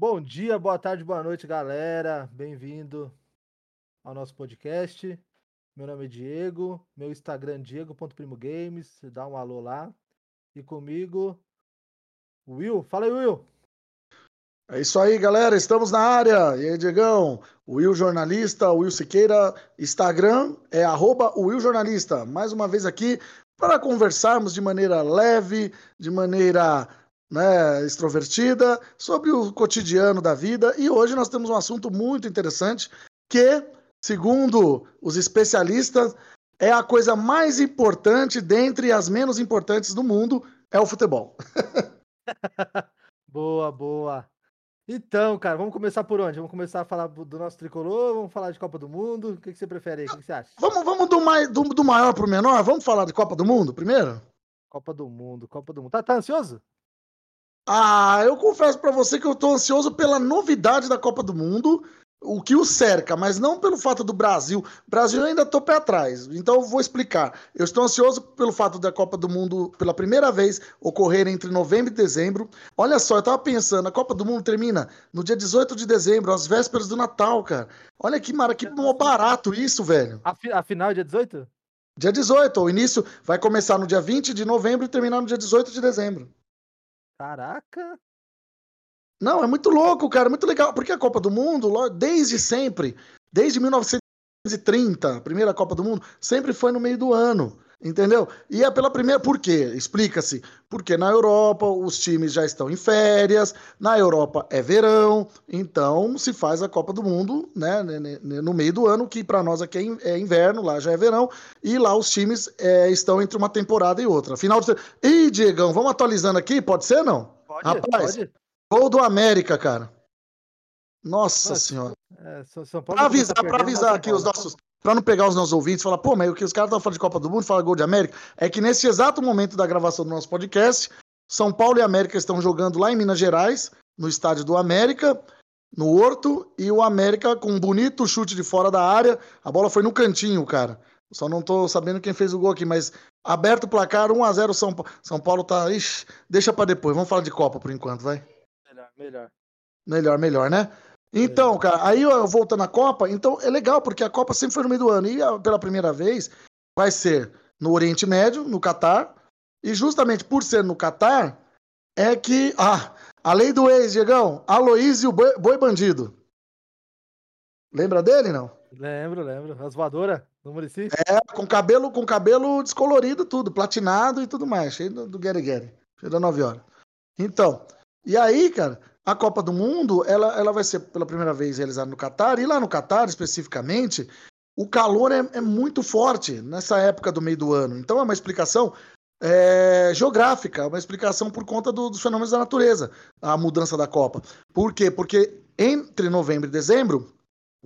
Bom dia, boa tarde, boa noite, galera. Bem-vindo ao nosso podcast. Meu nome é Diego, meu Instagram é diego.primogames, dá um alô lá. E comigo, Will. Fala aí, Will. É isso aí, galera. Estamos na área. E aí, Diegão? Will Jornalista, Will Siqueira. Instagram é arroba Will Jornalista. Mais uma vez aqui para conversarmos de maneira leve, de maneira né, extrovertida, sobre o cotidiano da vida. E hoje nós temos um assunto muito interessante que, segundo os especialistas, é a coisa mais importante dentre as menos importantes do mundo, é o futebol. boa, boa. Então, cara, vamos começar por onde? Vamos começar a falar do nosso tricolor? Vamos falar de Copa do Mundo? O que, que você prefere aí? O que, que você acha? Vamos, vamos do, mais, do, do maior pro menor? Vamos falar de Copa do Mundo primeiro? Copa do Mundo, Copa do Mundo. Tá, tá ansioso? Ah, eu confesso para você que eu tô ansioso pela novidade da Copa do Mundo o que o cerca, mas não pelo fato do Brasil. Brasil ainda estou pé atrás, então eu vou explicar. Eu estou ansioso pelo fato da Copa do Mundo, pela primeira vez, ocorrer entre novembro e dezembro. Olha só, eu estava pensando, a Copa do Mundo termina no dia 18 de dezembro, às vésperas do Natal, cara. Olha que mara, que barato isso, velho. A, fi, a final é dia 18? Dia 18, o início vai começar no dia 20 de novembro e terminar no dia 18 de dezembro. Caraca! Não, é muito louco, cara, muito legal, porque a Copa do Mundo, desde sempre, desde 1930, a primeira Copa do Mundo, sempre foi no meio do ano, entendeu? E é pela primeira, por quê? Explica-se. Porque na Europa os times já estão em férias, na Europa é verão, então se faz a Copa do Mundo, né, no meio do ano, que para nós aqui é, é inverno, lá já é verão, e lá os times é, estão entre uma temporada e outra. Final de. Ih, Diegão, vamos atualizando aqui, pode ser não? Pode, Rapaz, pode. Gol do América, cara. Nossa senhora. É, Paulo pra avisar, tá pra avisar aqui os nossos. Pra não pegar os nossos ouvintes e falar, pô, mas o que os caras estão falando de Copa do Mundo, fala gol de América. É que nesse exato momento da gravação do nosso podcast, São Paulo e América estão jogando lá em Minas Gerais, no estádio do América, no Horto, e o América com um bonito chute de fora da área. A bola foi no cantinho, cara. Só não tô sabendo quem fez o gol aqui, mas aberto o placar, 1x0 São Paulo. São Paulo tá. Ixi, deixa pra depois. Vamos falar de Copa por enquanto, vai. Melhor. Melhor, melhor, né? Então, cara, aí eu voltando à Copa, então é legal, porque a Copa sempre foi no meio do ano. E pela primeira vez vai ser no Oriente Médio, no Catar. E justamente por ser no Catar, é que. Ah, a lei do ex, Diegão, Aloísio Boi, Boi Bandido. Lembra dele, não? Lembro, lembro. As voadoras no Murici? É, com cabelo, com cabelo descolorido, tudo, platinado e tudo mais, cheio do, do Gary, cheio da 9 horas. Então, e aí, cara, a Copa do Mundo, ela, ela vai ser pela primeira vez realizada no Catar, e lá no Catar, especificamente, o calor é, é muito forte nessa época do meio do ano. Então é uma explicação é, geográfica, uma explicação por conta do, dos fenômenos da natureza, a mudança da Copa. Por quê? Porque entre novembro e dezembro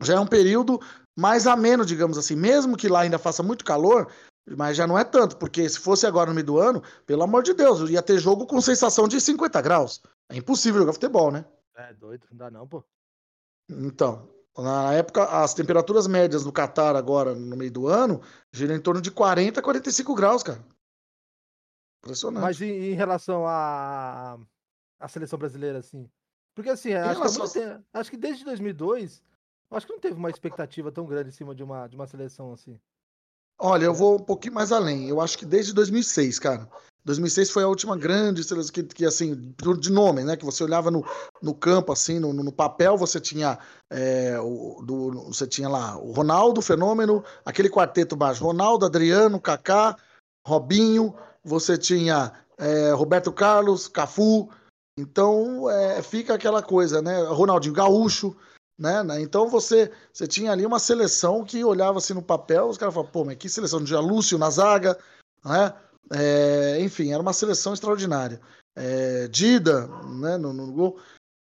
já é um período mais ameno, digamos assim. Mesmo que lá ainda faça muito calor, mas já não é tanto, porque se fosse agora no meio do ano, pelo amor de Deus, ia ter jogo com sensação de 50 graus. É impossível jogar futebol, né? É doido, não dá não, pô. Então, na época, as temperaturas médias no Catar agora, no meio do ano, giram em torno de 40 a 45 graus, cara. Impressionante. Mas em, em relação à a, a seleção brasileira, assim? Porque assim, acho, que acho que desde 2002, acho que não teve uma expectativa tão grande em cima de uma, de uma seleção assim. Olha, eu vou um pouquinho mais além. Eu acho que desde 2006, cara. 2006 foi a última grande seleção que, que, assim, de nome, né? Que você olhava no, no campo, assim, no, no papel, você tinha é, o, do, você tinha lá o Ronaldo, Fenômeno, aquele quarteto baixo, Ronaldo, Adriano, Kaká, Robinho, você tinha é, Roberto Carlos, Cafu, então é, fica aquela coisa, né? Ronaldinho Gaúcho, né? Então você, você tinha ali uma seleção que olhava assim no papel, os caras falavam, pô, mas que seleção, tinha Lúcio na zaga, né? É, enfim, era uma seleção extraordinária. É, Dida, né, no, no gol.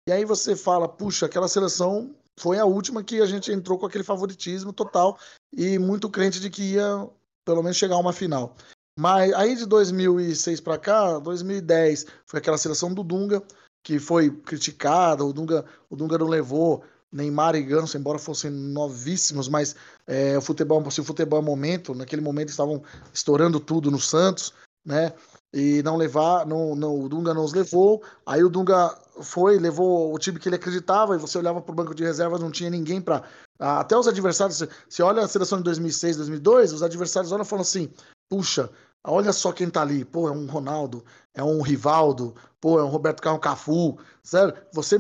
E aí você fala, puxa, aquela seleção foi a última que a gente entrou com aquele favoritismo total e muito crente de que ia pelo menos chegar a uma final. Mas aí de 2006 para cá, 2010, foi aquela seleção do Dunga que foi criticada, o Dunga, o Dunga não levou Neymar e Ganso, embora fossem novíssimos, mas é, o futebol, se o futebol é momento, naquele momento estavam estourando tudo no Santos, né? e não levar, não, não, o Dunga não os levou. Aí o Dunga foi, levou o time que ele acreditava, e você olhava para o banco de reservas, não tinha ninguém para. Até os adversários, você olha a seleção de 2006, 2002, os adversários olham e falam assim: puxa, olha só quem tá ali, pô, é um Ronaldo, é um Rivaldo, pô, é um Roberto Carlos Cafu, sério, você,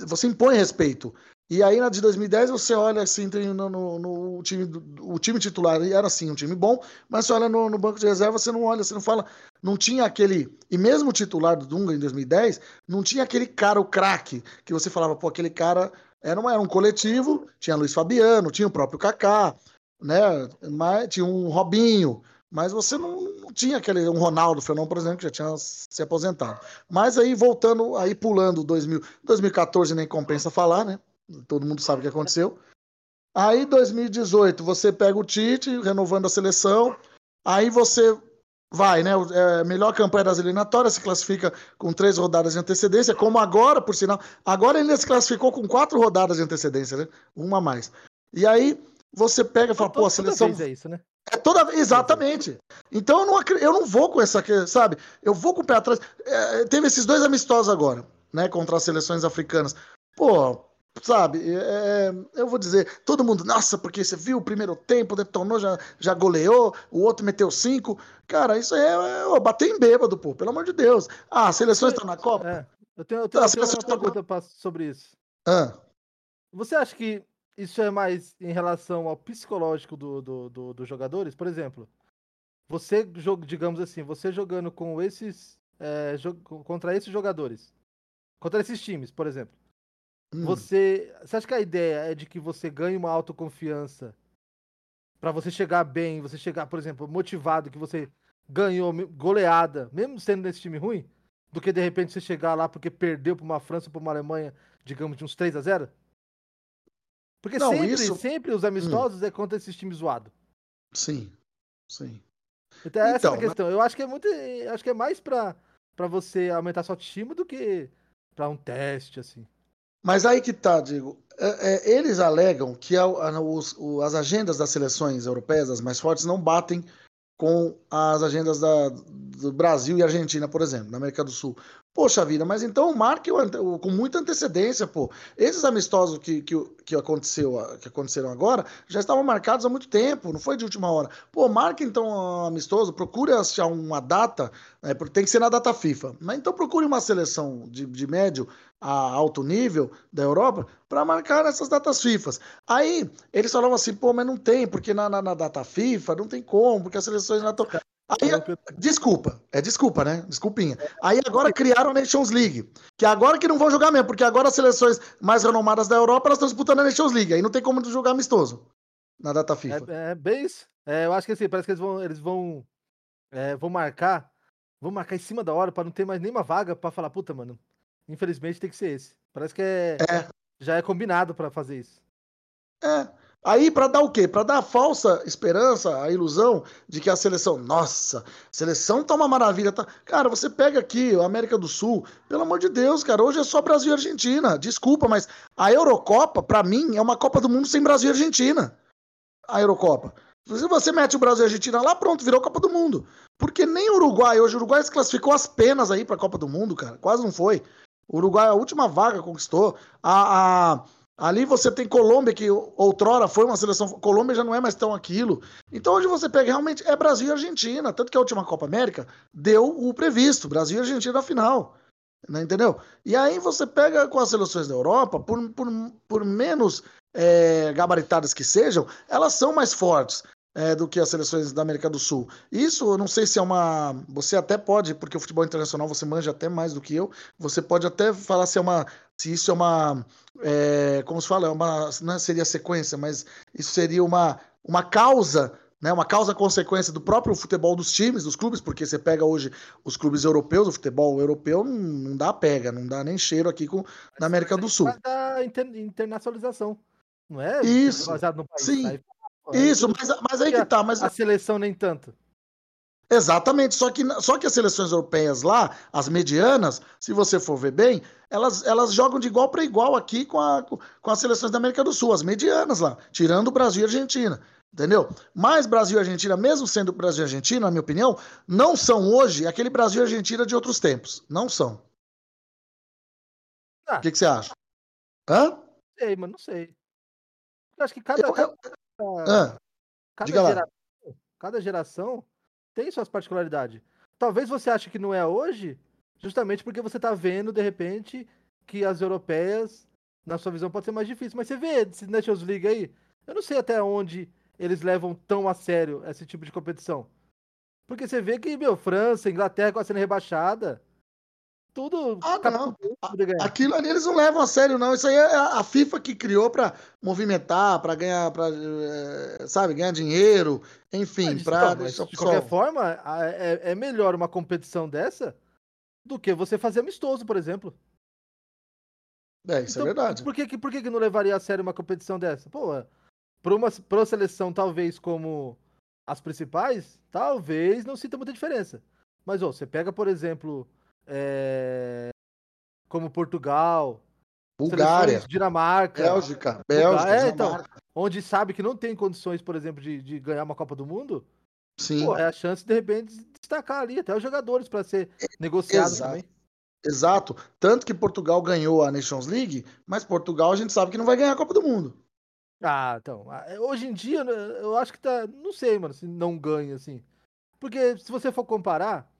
você impõe respeito. E aí na de 2010 você olha assim, tem no, no, no time, o time titular era assim, um time bom, mas você olha no, no, banco de reserva, você não olha, você não fala, não tinha aquele, e mesmo o titular do Dunga em 2010, não tinha aquele cara, o craque, que você falava, pô, aquele cara era, uma, era um coletivo, tinha Luiz Fabiano, tinha o próprio Kaká, né, mas tinha um Robinho, mas você não, não tinha aquele, um Ronaldo Fenômeno, por exemplo, que já tinha se aposentado. Mas aí voltando, aí pulando 2000, 2014 nem compensa falar, né, todo mundo sabe o que aconteceu. Aí, 2018, você pega o Tite, renovando a seleção. Aí você vai, né? É, melhor campanha das eliminatórias, se classifica com três rodadas de antecedência, como agora, por sinal. Agora ele se classificou com quatro rodadas de antecedência, né? Uma a mais. E aí você pega e fala, pô, a seleção. Toda vez é isso, né? É toda exatamente. Então eu não, eu não vou com essa, sabe? Eu vou com o pé atrás. É, teve esses dois amistosos agora, né? Contra as seleções africanas. Pô, Sabe, é, é, eu vou dizer, todo mundo, nossa, porque você viu o primeiro tempo, detonou, já, já goleou, o outro meteu cinco. Cara, isso é, é bater em bêbado, pô, pelo amor de Deus. Ah, a seleção está na Copa? É, eu tenho, eu tenho, ah, eu tenho uma pergunta sobre isso. Ah. Você acha que isso é mais em relação ao psicológico do, do, do, dos jogadores? Por exemplo, você, digamos assim, você jogando com esses. É, contra esses jogadores, contra esses times, por exemplo Hum. Você, você acha que a ideia é de que você ganhe uma autoconfiança para você chegar bem, você chegar, por exemplo, motivado que você ganhou goleada, mesmo sendo nesse time ruim, do que de repente você chegar lá porque perdeu para uma França ou para uma Alemanha, digamos, de uns 3 a 0? Porque Não, sempre, isso... sempre os amistosos hum. é contra esses times zoados. Sim. Sim. Então, essa então, é a questão. Mas... Eu acho que é muito, acho que é mais para para você aumentar sua autoestima do que para um teste assim. Mas aí que tá, digo, é, é, eles alegam que a, a, os, o, as agendas das seleções europeias, as mais fortes, não batem com as agendas da, do Brasil e Argentina, por exemplo, na América do Sul. Poxa vida, mas então marque com muita antecedência, pô. Esses amistosos que, que, que, aconteceu, que aconteceram agora já estavam marcados há muito tempo, não foi de última hora. Pô, marque então um amistoso, procure achar uma data, né, porque tem que ser na data FIFA. Mas então procure uma seleção de, de médio a alto nível da Europa para marcar essas datas FIFA. Aí eles falavam assim, pô, mas não tem, porque na, na, na data FIFA não tem como, porque as seleções não estão. Aí, desculpa, é desculpa, né? Desculpinha. Aí agora criaram a Nations League, que agora que não vão jogar mesmo, porque agora as seleções mais renomadas da Europa elas estão disputando a Nations League, aí não tem como jogar amistoso na data FIFA. É, é bem isso. É, eu acho que assim, parece que eles vão, eles vão, é, vão marcar, vão marcar em cima da hora para não ter mais nenhuma vaga para falar, puta, mano, infelizmente tem que ser esse. Parece que é, é. já é combinado para fazer isso. É. Aí, para dar o quê? Para dar a falsa esperança, a ilusão de que a seleção, nossa, a seleção tá uma maravilha. Tá... Cara, você pega aqui a América do Sul, pelo amor de Deus, cara, hoje é só Brasil e Argentina. Desculpa, mas a Eurocopa, para mim, é uma Copa do Mundo sem Brasil e Argentina. A Eurocopa. Se você mete o Brasil e Argentina lá, pronto, virou Copa do Mundo. Porque nem o Uruguai, hoje o Uruguai se classificou as penas aí pra Copa do Mundo, cara. Quase não foi. O Uruguai, a última vaga conquistou. a, a Ali você tem Colômbia, que outrora foi uma seleção. Colômbia já não é mais tão aquilo. Então hoje você pega realmente é Brasil e Argentina. Tanto que a última Copa América deu o previsto: Brasil e Argentina na final. Né, entendeu? E aí você pega com as seleções da Europa, por, por, por menos é, gabaritadas que sejam, elas são mais fortes é, do que as seleções da América do Sul. Isso eu não sei se é uma. Você até pode, porque o futebol internacional você manja até mais do que eu, você pode até falar se é uma. Se isso é uma. É, como se fala? É uma, não seria sequência, mas isso seria uma, uma causa. Né, uma causa-consequência do próprio futebol dos times, dos clubes, porque você pega hoje os clubes europeus, o futebol europeu não, não dá pega, não dá nem cheiro aqui com, na América do Sul. Da inter, internacionalização, não é? Isso. Sim. Aí isso, mas, mas aí que tá. Mas... A seleção nem tanto. Exatamente, só que, só que as seleções europeias lá, as medianas, se você for ver bem, elas, elas jogam de igual para igual aqui com, a, com as seleções da América do Sul, as medianas lá, tirando o Brasil e a Argentina. Entendeu? Mas Brasil e Argentina, mesmo sendo Brasil e Argentina, na minha opinião, não são hoje aquele Brasil e Argentina de outros tempos. Não são. Ah. O que, que você acha? Hã? Sei, mas não sei. Eu acho que cada, eu, eu... cada, cada, geração, cada geração tem suas particularidades. Talvez você ache que não é hoje, justamente porque você tá vendo, de repente, que as europeias, na sua visão, pode ser mais difícil. Mas você vê esse Nations League aí, eu não sei até onde eles levam tão a sério esse tipo de competição. Porque você vê que, meu, França, Inglaterra a sendo rebaixada, tudo. Ah, não. Aquilo ali eles não levam a sério, não. Isso aí é a FIFA que criou para movimentar, para ganhar, pra, eh, sabe, ganhar dinheiro, enfim, para então, De qualquer forma, é, é melhor uma competição dessa do que você fazer amistoso, por exemplo. É, isso é então, é verdade. Por que, por que não levaria a sério uma competição dessa? Pô, para uma, pra uma seleção talvez como as principais, talvez não sinta muita diferença. Mas, ó, você pega, por exemplo, é... como Portugal, Bulgária, Dinamarca, Bélgica, Bélgica, é, então, onde sabe que não tem condições, por exemplo, de, de ganhar uma Copa do Mundo, Sim. Pô, é a chance de repente de destacar ali até os jogadores para ser negociados Exato. também. Exato. Tanto que Portugal ganhou a Nations League, mas Portugal a gente sabe que não vai ganhar a Copa do Mundo. Ah, então. É, hoje em dia, né, eu acho que tá. Não sei, mano, se não ganha, assim. Porque se você for comparar.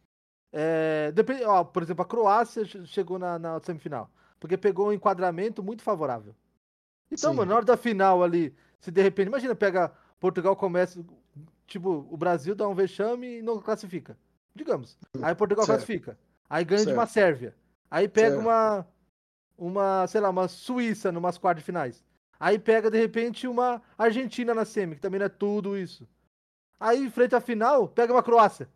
É, depende, ó, por exemplo, a Croácia chegou na, na semifinal. Porque pegou um enquadramento muito favorável. Então, Sim. mano, na hora da final ali, se de repente. Imagina, pega. Portugal começa. Tipo, o Brasil dá um vexame e não classifica. Digamos. Aí Portugal certo. classifica. Aí ganha certo. de uma Sérvia. Aí pega certo. uma. Uma, sei lá, uma Suíça numas quartas de finais. Aí pega, de repente, uma Argentina na semi, que também não é tudo isso. Aí, frente à final, pega uma Croácia.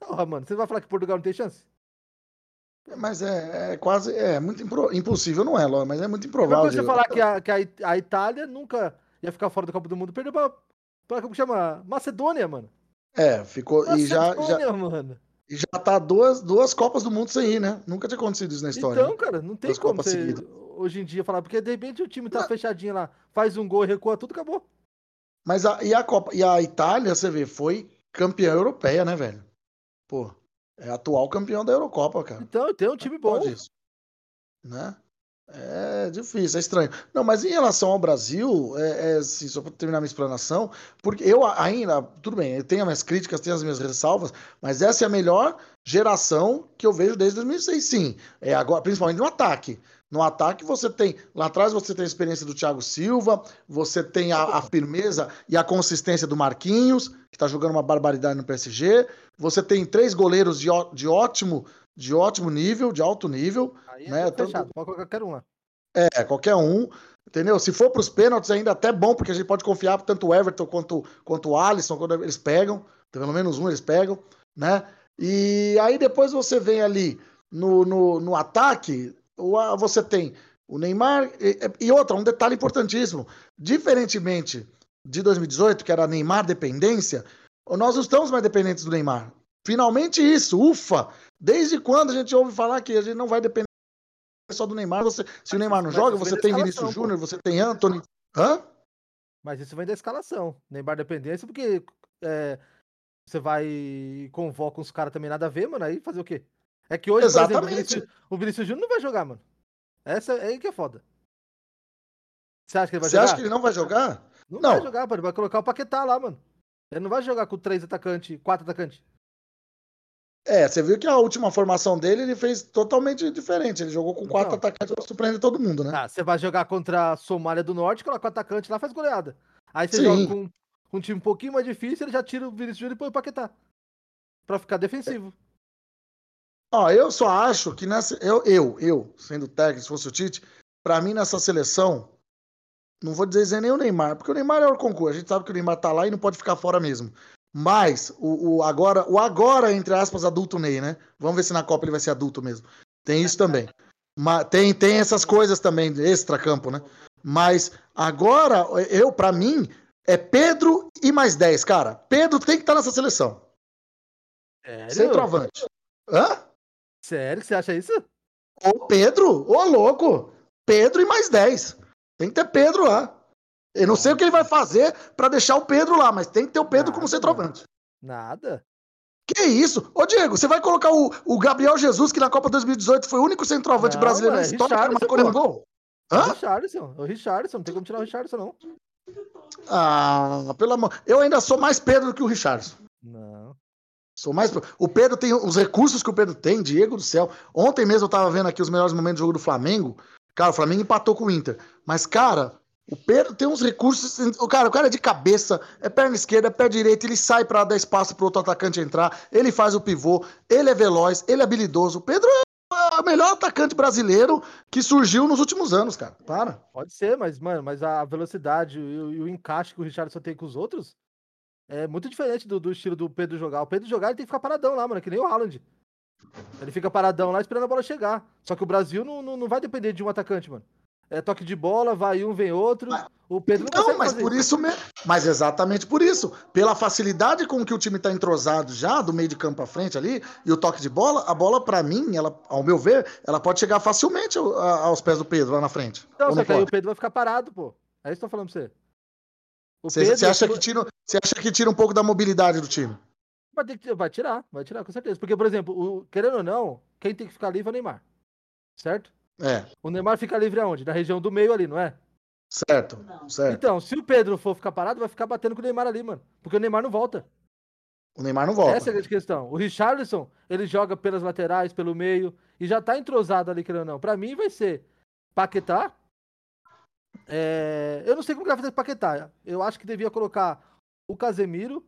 Porra, mano, você vai falar que Portugal não tem chance? É, mas é, é quase. É muito impro, impossível, não é, Ló, mas é muito improvável. É você falar que, a, que a, a, Itália nunca ia ficar fora da Copa do Mundo, perdeu pra. pra como chama? Macedônia, mano. É, ficou. Macedônia, e já. já... Mano. E já tá duas, duas Copas do Mundo sem ir, né? Nunca tinha acontecido isso na história. Então, né? cara, não tem duas como você, hoje em dia falar, porque de repente o time tá não. fechadinho lá, faz um gol, recua tudo, acabou. Mas a, e a Copa, e a Itália, você vê, foi campeã europeia, né, velho? Pô, é atual campeão da Eurocopa, cara. Então, tem um time bom. Isso. Né? É difícil, é estranho. Não, mas em relação ao Brasil, é, é assim, só para terminar minha explanação, porque eu ainda, tudo bem, eu tenho as minhas críticas, tenho as minhas ressalvas, mas essa é a melhor geração que eu vejo desde 2006, sim. É agora, principalmente no ataque. No ataque você tem, lá atrás você tem a experiência do Thiago Silva, você tem a, a firmeza e a consistência do Marquinhos, que está jogando uma barbaridade no PSG. Você tem três goleiros de, de ótimo de ótimo nível, de alto nível. Aí é né? fechado, Tanto... qualquer um. É, qualquer um. Entendeu? Se for para os pênaltis, ainda até bom, porque a gente pode confiar tanto o Everton quanto, quanto o Alisson, quando eles pegam. Pelo menos um eles pegam, né? E aí depois você vem ali no, no, no ataque, você tem o Neymar. E, e outra, um detalhe importantíssimo: diferentemente de 2018, que era Neymar dependência, nós não estamos mais dependentes do Neymar. Finalmente isso, ufa! Desde quando a gente ouve falar que a gente não vai depender só do Neymar? Você, se o Neymar não joga, você tem Vinícius Júnior, você tem Anthony. Hã? Mas isso vem da escalação. Neymar dependência, porque é, você vai e convoca uns caras também nada a ver, mano. Aí fazer o quê? É que hoje, Exatamente. exemplo, o Vinícius, o Vinícius Júnior não vai jogar, mano. Essa é aí que é foda. Você acha que ele vai Você jogar? acha que ele não vai jogar? Não, não. vai jogar, mano. Ele vai colocar o Paquetá lá, mano. Ele não vai jogar com três atacantes, quatro atacantes. É, você viu que a última formação dele ele fez totalmente diferente. Ele jogou com quatro atacantes pra surpreender todo mundo, né? Ah, você vai jogar contra a Somália do Norte, coloca o atacante lá faz goleada. Aí você Sim. joga com, com, um time um pouquinho mais difícil, ele já tira o Vinícius Júnior e põe o Paquetá. Pra ficar defensivo. Ó, eu só acho que nessa. Eu, eu, eu sendo técnico, se fosse o Tite, pra mim nessa seleção, não vou dizer nem o Neymar, porque o Neymar é o concurso. A gente sabe que o Neymar tá lá e não pode ficar fora mesmo. Mas o, o, agora, o agora, entre aspas, adulto Ney, né? Vamos ver se na Copa ele vai ser adulto mesmo. Tem isso também. Mas tem, tem essas coisas também, extra-campo, né? Mas agora, eu, para mim, é Pedro e mais 10, cara. Pedro tem que estar tá nessa seleção. Sério? Centroavante. Hã? Sério que você acha isso? Ô, Pedro, ô louco. Pedro e mais 10. Tem que ter Pedro lá. Eu não sei o que ele vai fazer para deixar o Pedro lá, mas tem que ter o Pedro Nada, como centroavante. Nada. Que isso? Ô, Diego, você vai colocar o, o Gabriel Jesus, que na Copa 2018 foi o único centroavante não, brasileiro na história que marcou nenhum gol? Hã? O Richardson, o Richardson, não tem como tirar o Richardson, não. Ah, pelo amor. Eu ainda sou mais Pedro do que o Richardson. Não. Sou mais. O Pedro tem os recursos que o Pedro tem, Diego do céu. Ontem mesmo eu tava vendo aqui os melhores momentos do jogo do Flamengo. Cara, o Flamengo empatou com o Inter. Mas, cara, o Pedro tem uns recursos. O cara, o cara é de cabeça, é perna esquerda, é pé direito, ele sai para dar espaço pro outro atacante entrar, ele faz o pivô, ele é veloz, ele é habilidoso. O Pedro é o melhor atacante brasileiro que surgiu nos últimos anos, cara. Para. Pode ser, mas, mano, mas a velocidade e o, e o encaixe que o Richardson tem com os outros é muito diferente do, do, estilo do Pedro jogar. O Pedro jogar, ele tem que ficar paradão lá, mano, que nem o Haaland. Ele fica paradão lá esperando a bola chegar. Só que o Brasil não, não, não vai depender de um atacante, mano é toque de bola, vai um, vem outro. Mas, o Pedro não, não mas por isso, mesmo. Mas exatamente por isso. Pela facilidade com que o time está entrosado já, do meio de campo à frente ali, e o toque de bola, a bola, para mim, ela, ao meu ver, ela pode chegar facilmente aos pés do Pedro lá na frente. Então, só que aí o Pedro vai ficar parado, pô. É isso que eu tô falando pra você. Você, Pedro, acha que tira, você acha que tira um pouco da mobilidade do time? Vai, que, vai tirar, vai tirar, com certeza. Porque, por exemplo, o, querendo ou não, quem tem que ficar livre é o Neymar. Certo? É. O Neymar fica livre aonde? Na região do meio ali, não é? Certo, certo. Então, se o Pedro for ficar parado, vai ficar batendo com o Neymar ali, mano. Porque o Neymar não volta. O Neymar não volta. Essa é a grande questão. O Richarlison, ele joga pelas laterais, pelo meio, e já tá entrosado ali, querendo ou não. Pra mim vai ser Paquetá. É... Eu não sei como que vai fazer Paquetá. Eu acho que devia colocar o Casemiro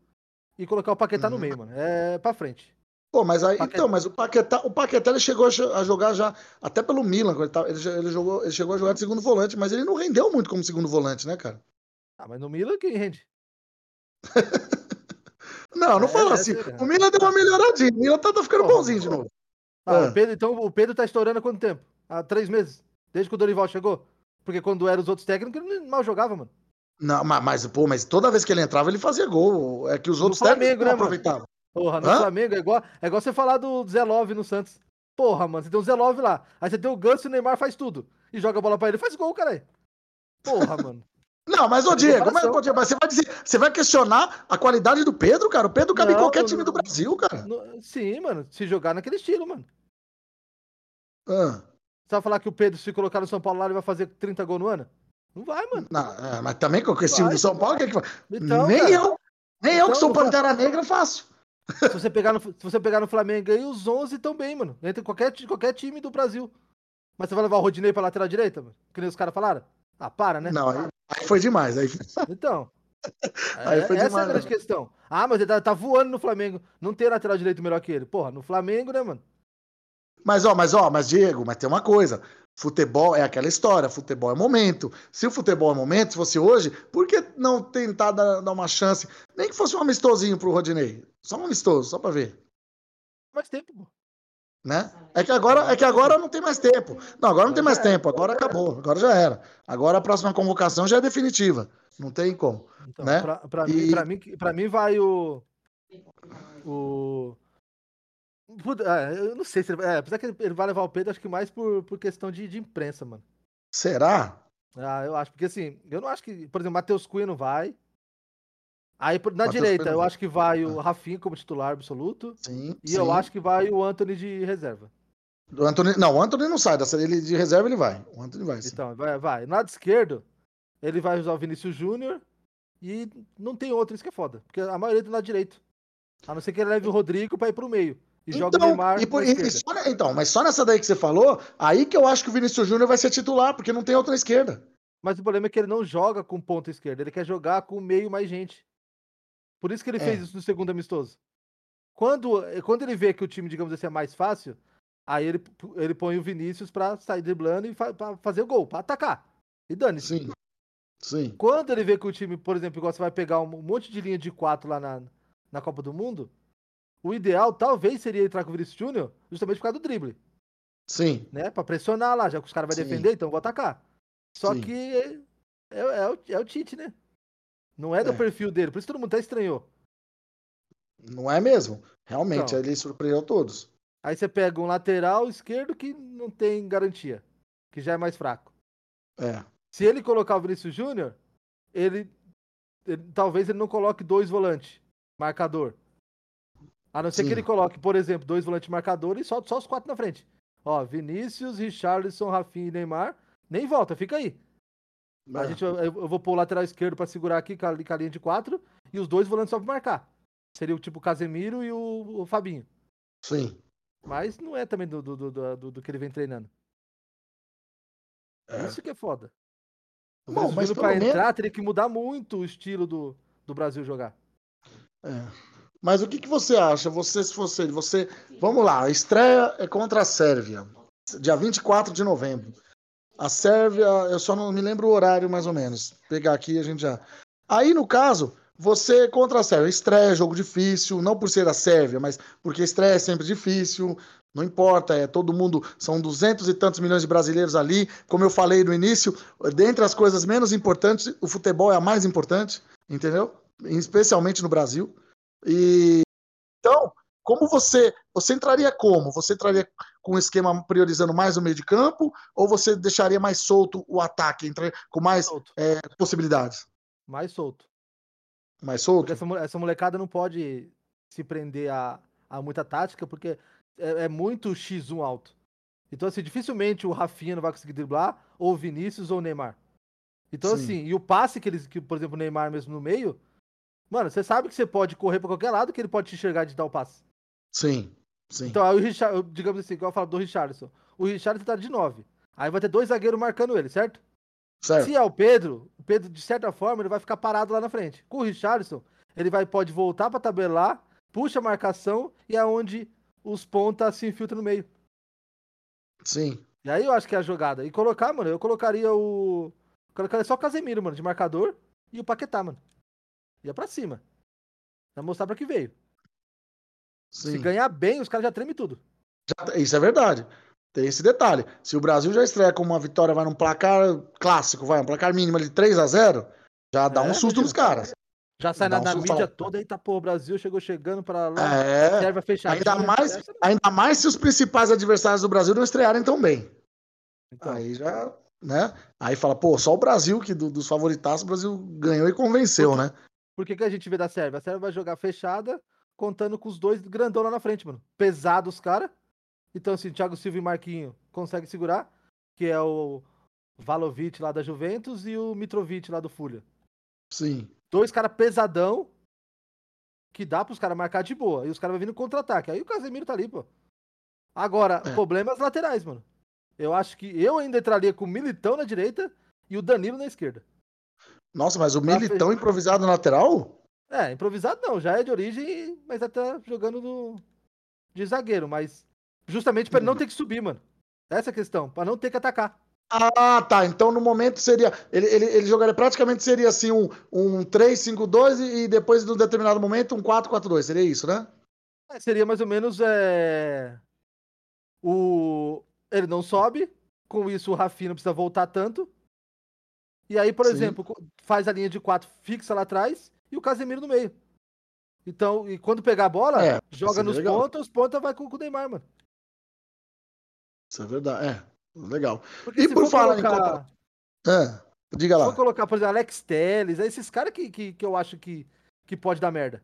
e colocar o Paquetá uhum. no meio, mano. É pra frente. Pô, mas aí, Paquetá. então, mas o Paquetá, o Paquetá ele chegou a jogar já até pelo Milan, ele, ele, jogou, ele chegou a jogar de segundo volante, mas ele não rendeu muito como segundo volante, né, cara? Ah, mas no Milan quem rende? não, não é, fala assim. É, o Milan deu uma melhoradinha. O Milan tá, tá ficando Porra, bonzinho de novo. Ah, é. Pedro, então o Pedro tá estourando há quanto tempo? Há três meses? Desde que o Dorival chegou? Porque quando eram os outros técnicos, ele mal jogava, mano. Não, mas, mas, pô, mas toda vez que ele entrava, ele fazia gol. É que os outros técnicos não né, aproveitavam. Porra, no Hã? Flamengo é igual, é igual você falar do Zé Love no Santos. Porra, mano, você tem o Zé Love lá. Aí você tem o Ganso e o Neymar faz tudo. E joga a bola pra ele faz gol, cara. Porra, mano. Não, mas ô Diego, mas, mas, você vai dizer, você vai questionar a qualidade do Pedro, cara? O Pedro cabe em qualquer time do Brasil, cara. Sim, mano. Se jogar naquele estilo, mano. Ah. Você vai falar que o Pedro, se colocar no São Paulo lá, ele vai fazer 30 gols no ano? Não vai, mano. Não, é, mas também com esse time do São Paulo, o que é que vai? Então, nem cara, eu, nem então, eu que sou Pantera Negra faço. Se você pegar no, se você pegar no Flamengo aí, os 11 estão bem, mano. Entra qualquer, qualquer time do Brasil. Mas você vai levar o Rodinei pra lateral direita, mano? Que nem os caras falaram? Ah, para, né? Não, aí, aí foi demais. Aí... Então. aí é, foi essa demais, é a grande né? questão. Ah, mas ele tá, tá, voando no Flamengo. Não tem lateral direito melhor que ele. Porra, no Flamengo, né, mano? Mas, ó, mas, ó, mas, Diego, mas tem uma coisa. Futebol é aquela história, futebol é momento. Se o futebol é momento, se fosse hoje, por que não tentar dar, dar uma chance? Nem que fosse um amistosinho pro Rodinei. Só um amistoso, só pra ver. Mais tempo, pô. Né? É que agora, é que agora não tem mais tempo. Não, agora não tem mais tempo, agora acabou, agora já era. Agora a próxima convocação já é definitiva. Não tem como. Então, né? pra, pra, e... mim, pra, mim, pra mim vai o. O. É, eu não sei se ele, é, apesar que ele vai levar o Pedro, acho que mais por, por questão de, de imprensa, mano. Será? Ah, eu acho, porque assim, eu não acho que, por exemplo, Matheus Cunha não vai. Aí na Mateus direita, Cunha eu acho que vai o ah. Rafinha como titular absoluto. Sim. E sim. eu acho que vai o Anthony de reserva. Do Anthony, não, o Anthony não sai, ele de reserva ele vai. O Anthony vai. Sim. Então, vai, vai. Lado esquerdo, ele vai usar o Vinícius Júnior e não tem outro, isso que é foda. Porque a maioria do lado direito. A não ser que ele leve o Rodrigo pra ir pro meio. E então, joga o Neymar. E por, e só, então, mas só nessa daí que você falou, aí que eu acho que o Vinícius Júnior vai ser titular, porque não tem outra esquerda. Mas o problema é que ele não joga com ponta esquerda, ele quer jogar com meio mais gente. Por isso que ele é. fez isso no segundo amistoso. Quando, quando ele vê que o time, digamos assim, é mais fácil, aí ele, ele põe o Vinícius pra sair driblando e fa pra fazer o gol, pra atacar. E dane-se. Sim. Sim. Quando ele vê que o time, por exemplo, igual você vai pegar um monte de linha de quatro lá na, na Copa do Mundo, o ideal talvez seria entrar com o Vinícius Júnior justamente por causa do drible. Sim. Né? Pra pressionar lá, já que os caras vão defender, então vou atacar. Só Sim. que é, é, é, o, é o Tite, né? Não é do é. perfil dele, por isso todo mundo até estranhou. Não é mesmo. Realmente, então, ele surpreendeu todos. Aí você pega um lateral esquerdo que não tem garantia, que já é mais fraco. É. Se ele colocar o Vinícius Júnior, ele, ele, talvez ele não coloque dois volantes marcador. A não ser Sim. que ele coloque, por exemplo, dois volantes marcadores e solte só os quatro na frente. Ó, Vinícius, Richarlison, Rafinha e Neymar. Nem volta, fica aí. A é. gente, eu, eu, vou pôr o lateral esquerdo para segurar aqui com a, com a, linha de quatro e os dois volantes só pra marcar. Seria o tipo o Casemiro e o, o Fabinho. Sim. Mas não é também do, do, do, do, do que ele vem treinando. É. Isso que é foda. Bom, mas para menos... entrar teria que mudar muito o estilo do, do Brasil jogar. É. Mas o que, que você acha? Você, se fosse ele, você. Vamos lá, a estreia é contra a Sérvia, dia 24 de novembro. A Sérvia, eu só não me lembro o horário mais ou menos. Pegar aqui a gente já. Aí, no caso, você contra a Sérvia, estreia, jogo difícil, não por ser a Sérvia, mas porque estreia é sempre difícil, não importa, é todo mundo, são duzentos e tantos milhões de brasileiros ali. Como eu falei no início, dentre as coisas menos importantes, o futebol é a mais importante, entendeu? Especialmente no Brasil. E então, como você você entraria como? Você entraria com um esquema priorizando mais o meio de campo ou você deixaria mais solto o ataque, entraria com mais é, possibilidades? Mais solto. Mais solto? Essa, essa, molecada não pode se prender a, a muita tática porque é, é, muito X1 alto. Então, assim, dificilmente o Rafinha não vai conseguir driblar, ou o Vinícius ou o Neymar. Então, Sim. assim, e o passe que eles, que, por exemplo, o Neymar mesmo no meio, Mano, você sabe que você pode correr pra qualquer lado que ele pode te enxergar de dar o passe. Sim, sim. Então, aí o Richard, digamos assim, igual eu falo do Richardson. O Richardson tá de 9. Aí vai ter dois zagueiros marcando ele, certo? Certo. Se é o Pedro, o Pedro, de certa forma, ele vai ficar parado lá na frente. Com o Richardson, ele vai, pode voltar pra tabelar, puxa a marcação e é onde os pontas se infiltram no meio. Sim. E aí eu acho que é a jogada. E colocar, mano, eu colocaria o. Colocaria só o Casemiro, mano, de marcador e o Paquetá, mano. Ia pra cima. Pra mostrar pra que veio. Sim. Se ganhar bem, os caras já tremem tudo. Já, isso é verdade. Tem esse detalhe. Se o Brasil já estreia com uma vitória, vai num placar clássico, vai, um placar mínimo de 3 a 0 já dá é, um susto nos caras. Já sai na, um na mídia fala... toda, eita, pô, o Brasil chegou chegando para lá, é, serve fechar. Ainda mais, ainda mais se os principais adversários do Brasil não estrearem tão bem. Então. Aí já, né? Aí fala, pô, só o Brasil, que do, dos favoritaços, o Brasil ganhou e convenceu, né? Por que, a gente vê da Sérvia? A Sérvia vai jogar fechada, contando com os dois grandão lá na frente, mano. Pesados os caras. Então, assim, Thiago Silva e Marquinho conseguem segurar, que é o Valovic lá da Juventus e o Mitrovic lá do Fulha. Sim. Dois caras pesadão, que dá pros caras marcar de boa. E os caras vão vindo contra-ataque. Aí o Casemiro tá ali, pô. Agora, é. o problema é as laterais, mano. Eu acho que eu ainda entraria com o Militão na direita e o Danilo na esquerda. Nossa, mas o Militão fez... improvisado na lateral? É, improvisado não, já é de origem, mas até jogando no... de zagueiro, mas justamente para ele não ter que subir, mano. Essa é a questão, para não ter que atacar. Ah, tá. Então no momento seria. Ele, ele, ele jogaria praticamente seria assim um, um 3-5-2 e depois, num determinado momento, um 4-4-2. Seria isso, né? É, seria mais ou menos. É... O... Ele não sobe. Com isso, o Rafinha não precisa voltar tanto. E aí, por Sim. exemplo, faz a linha de quatro fixa lá atrás e o Casemiro no meio. Então, e quando pegar a bola, é, joga nos pontos, os pontos vai com, o Neymar, mano. Isso é verdade. É, legal. Porque e por falar colocar... em Copa... É, diga lá. Vou colocar, por exemplo, Alex Telles, é esses caras que, que, que eu acho que, que pode dar merda.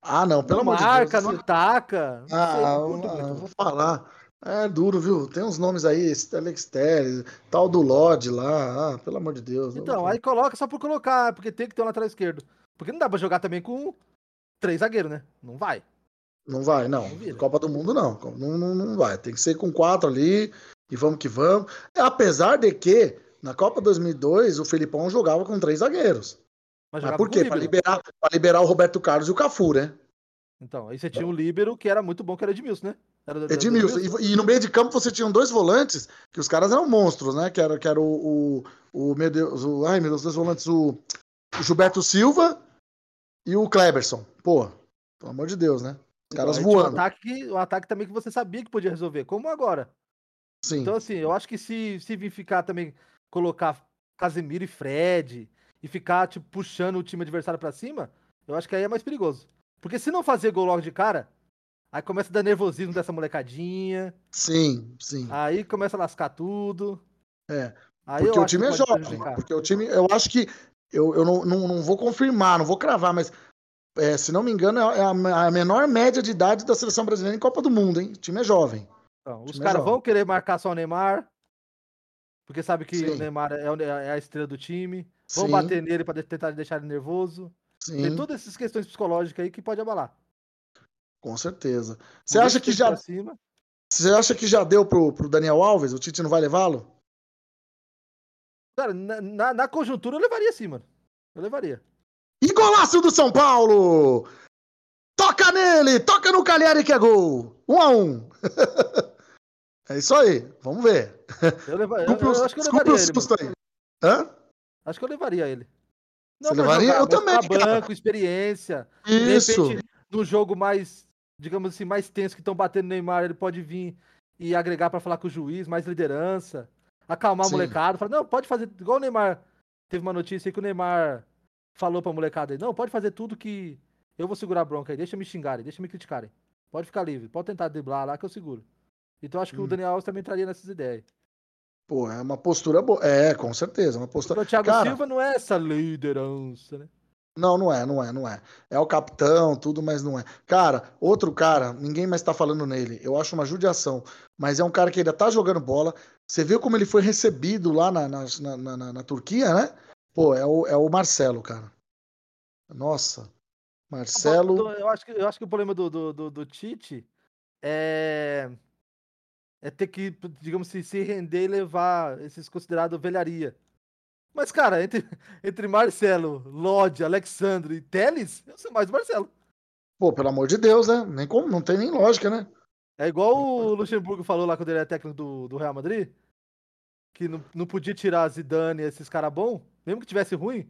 Ah, não, pelo não amor marca, de Deus. Não taca. Ah, não sei, ah, vou falar. É duro, viu? Tem uns nomes aí, Alex Telles, tal do Lodge lá, ah, pelo amor de Deus. Então, aí coloca só por colocar, porque tem que ter um lateral esquerdo. Porque não dá pra jogar também com três zagueiros, né? Não vai. Não vai, não. não Copa do Mundo não. não. Não, não. vai. Tem que ser com quatro ali e vamos que vamos. Apesar de que na Copa 2002 o Felipão jogava com três zagueiros. Mas, Mas por quê? Para liberar, liberar o Roberto Carlos e o Cafu, né? Então, aí você tinha o líbero que era muito bom, que era Edmilson, né? Era do, Edmilson. E, e, no meio de campo você tinha dois volantes, que os caras eram monstros, né? Que era, que era o, o, o meu Deus, o, ai meu Deus, dois volantes, o, o Gilberto Silva e o Kleberson. Pô, pelo amor de Deus, né? Os caras então, voando. O ataque, o ataque também que você sabia que podia resolver, como agora. Sim. Então, assim, eu acho que se, se vir ficar também, colocar Casemiro e Fred, e ficar, tipo, puxando o time adversário para cima, eu acho que aí é mais perigoso. Porque se não fazer gol logo de cara, Aí começa a dar nervosismo dessa molecadinha. Sim, sim. Aí começa a lascar tudo. É. Aí porque o time é jovem. Porque o time, eu acho que eu, eu não, não, não vou confirmar, não vou cravar, mas é, se não me engano, é a, a, menor média de idade da seleção brasileira em Copa do Mundo, hein? O time é jovem. Então, os caras é vão querer marcar só o Neymar, porque sabe que Sim. o Neymar é, é, a estrela do time. Vão Sim. bater nele para tentar deixar ele nervoso. Sim. Tem todas essas questões psicológicas aí que pode abalar. Com certeza. Você acha que já. Você acha que já deu pro, pro Daniel Alves? O Tite não vai levá-lo? Cara, na, na, na, conjuntura eu levaria sim, mano. Eu levaria. E golaço do São Paulo! Toca nele! Toca no Cagliari que é gol! Um a um. é isso aí. Vamos ver. Eu, leva... eu, eu acho que eu levaria ele. Aí. Hã? Acho que eu levaria ele. Não, Você levaria? Eu também. Banco, experiência. Isso. De repente, no jogo mais, digamos assim, mais tenso que estão batendo no Neymar, ele pode vir e agregar para falar com o juiz, mais liderança, acalmar Sim. o molecado. Falar, não, pode fazer igual o Neymar. Teve uma notícia aí que o Neymar falou pra molecada aí, não, pode fazer tudo que eu vou segurar a bronca aí, deixa me xingarem, deixa me criticarem. Pode ficar livre, pode tentar driblar lá que eu seguro. Então acho que hum. o Daniel Alves também entraria nessas ideias. Pô, é uma postura boa. É, com certeza. Uma postura... O Thiago Cara, Silva não é essa liderança, né? Não, não é, não é, não é. É o capitão, tudo, mas não é. Cara, outro cara, ninguém mais tá falando nele. Eu acho uma judiação. Mas é um cara que ainda tá jogando bola. Você viu como ele foi recebido lá na, na, na, na, na Turquia, né? Pô, é o, é o Marcelo, cara. Nossa. Marcelo. Eu acho que, eu acho que o problema do, do, do, do Tite é é ter que, digamos assim, se render e levar esses considerados velharia. Mas, cara, entre, entre Marcelo, Lodge, Alexandre e Teles, eu sou mais Marcelo. Pô, pelo amor de Deus, né? Nem como, não tem nem lógica, né? É igual o Luxemburgo falou lá quando ele era técnico do, do Real Madrid, que não, não podia tirar Zidane e esses caras bons, mesmo que tivesse ruim,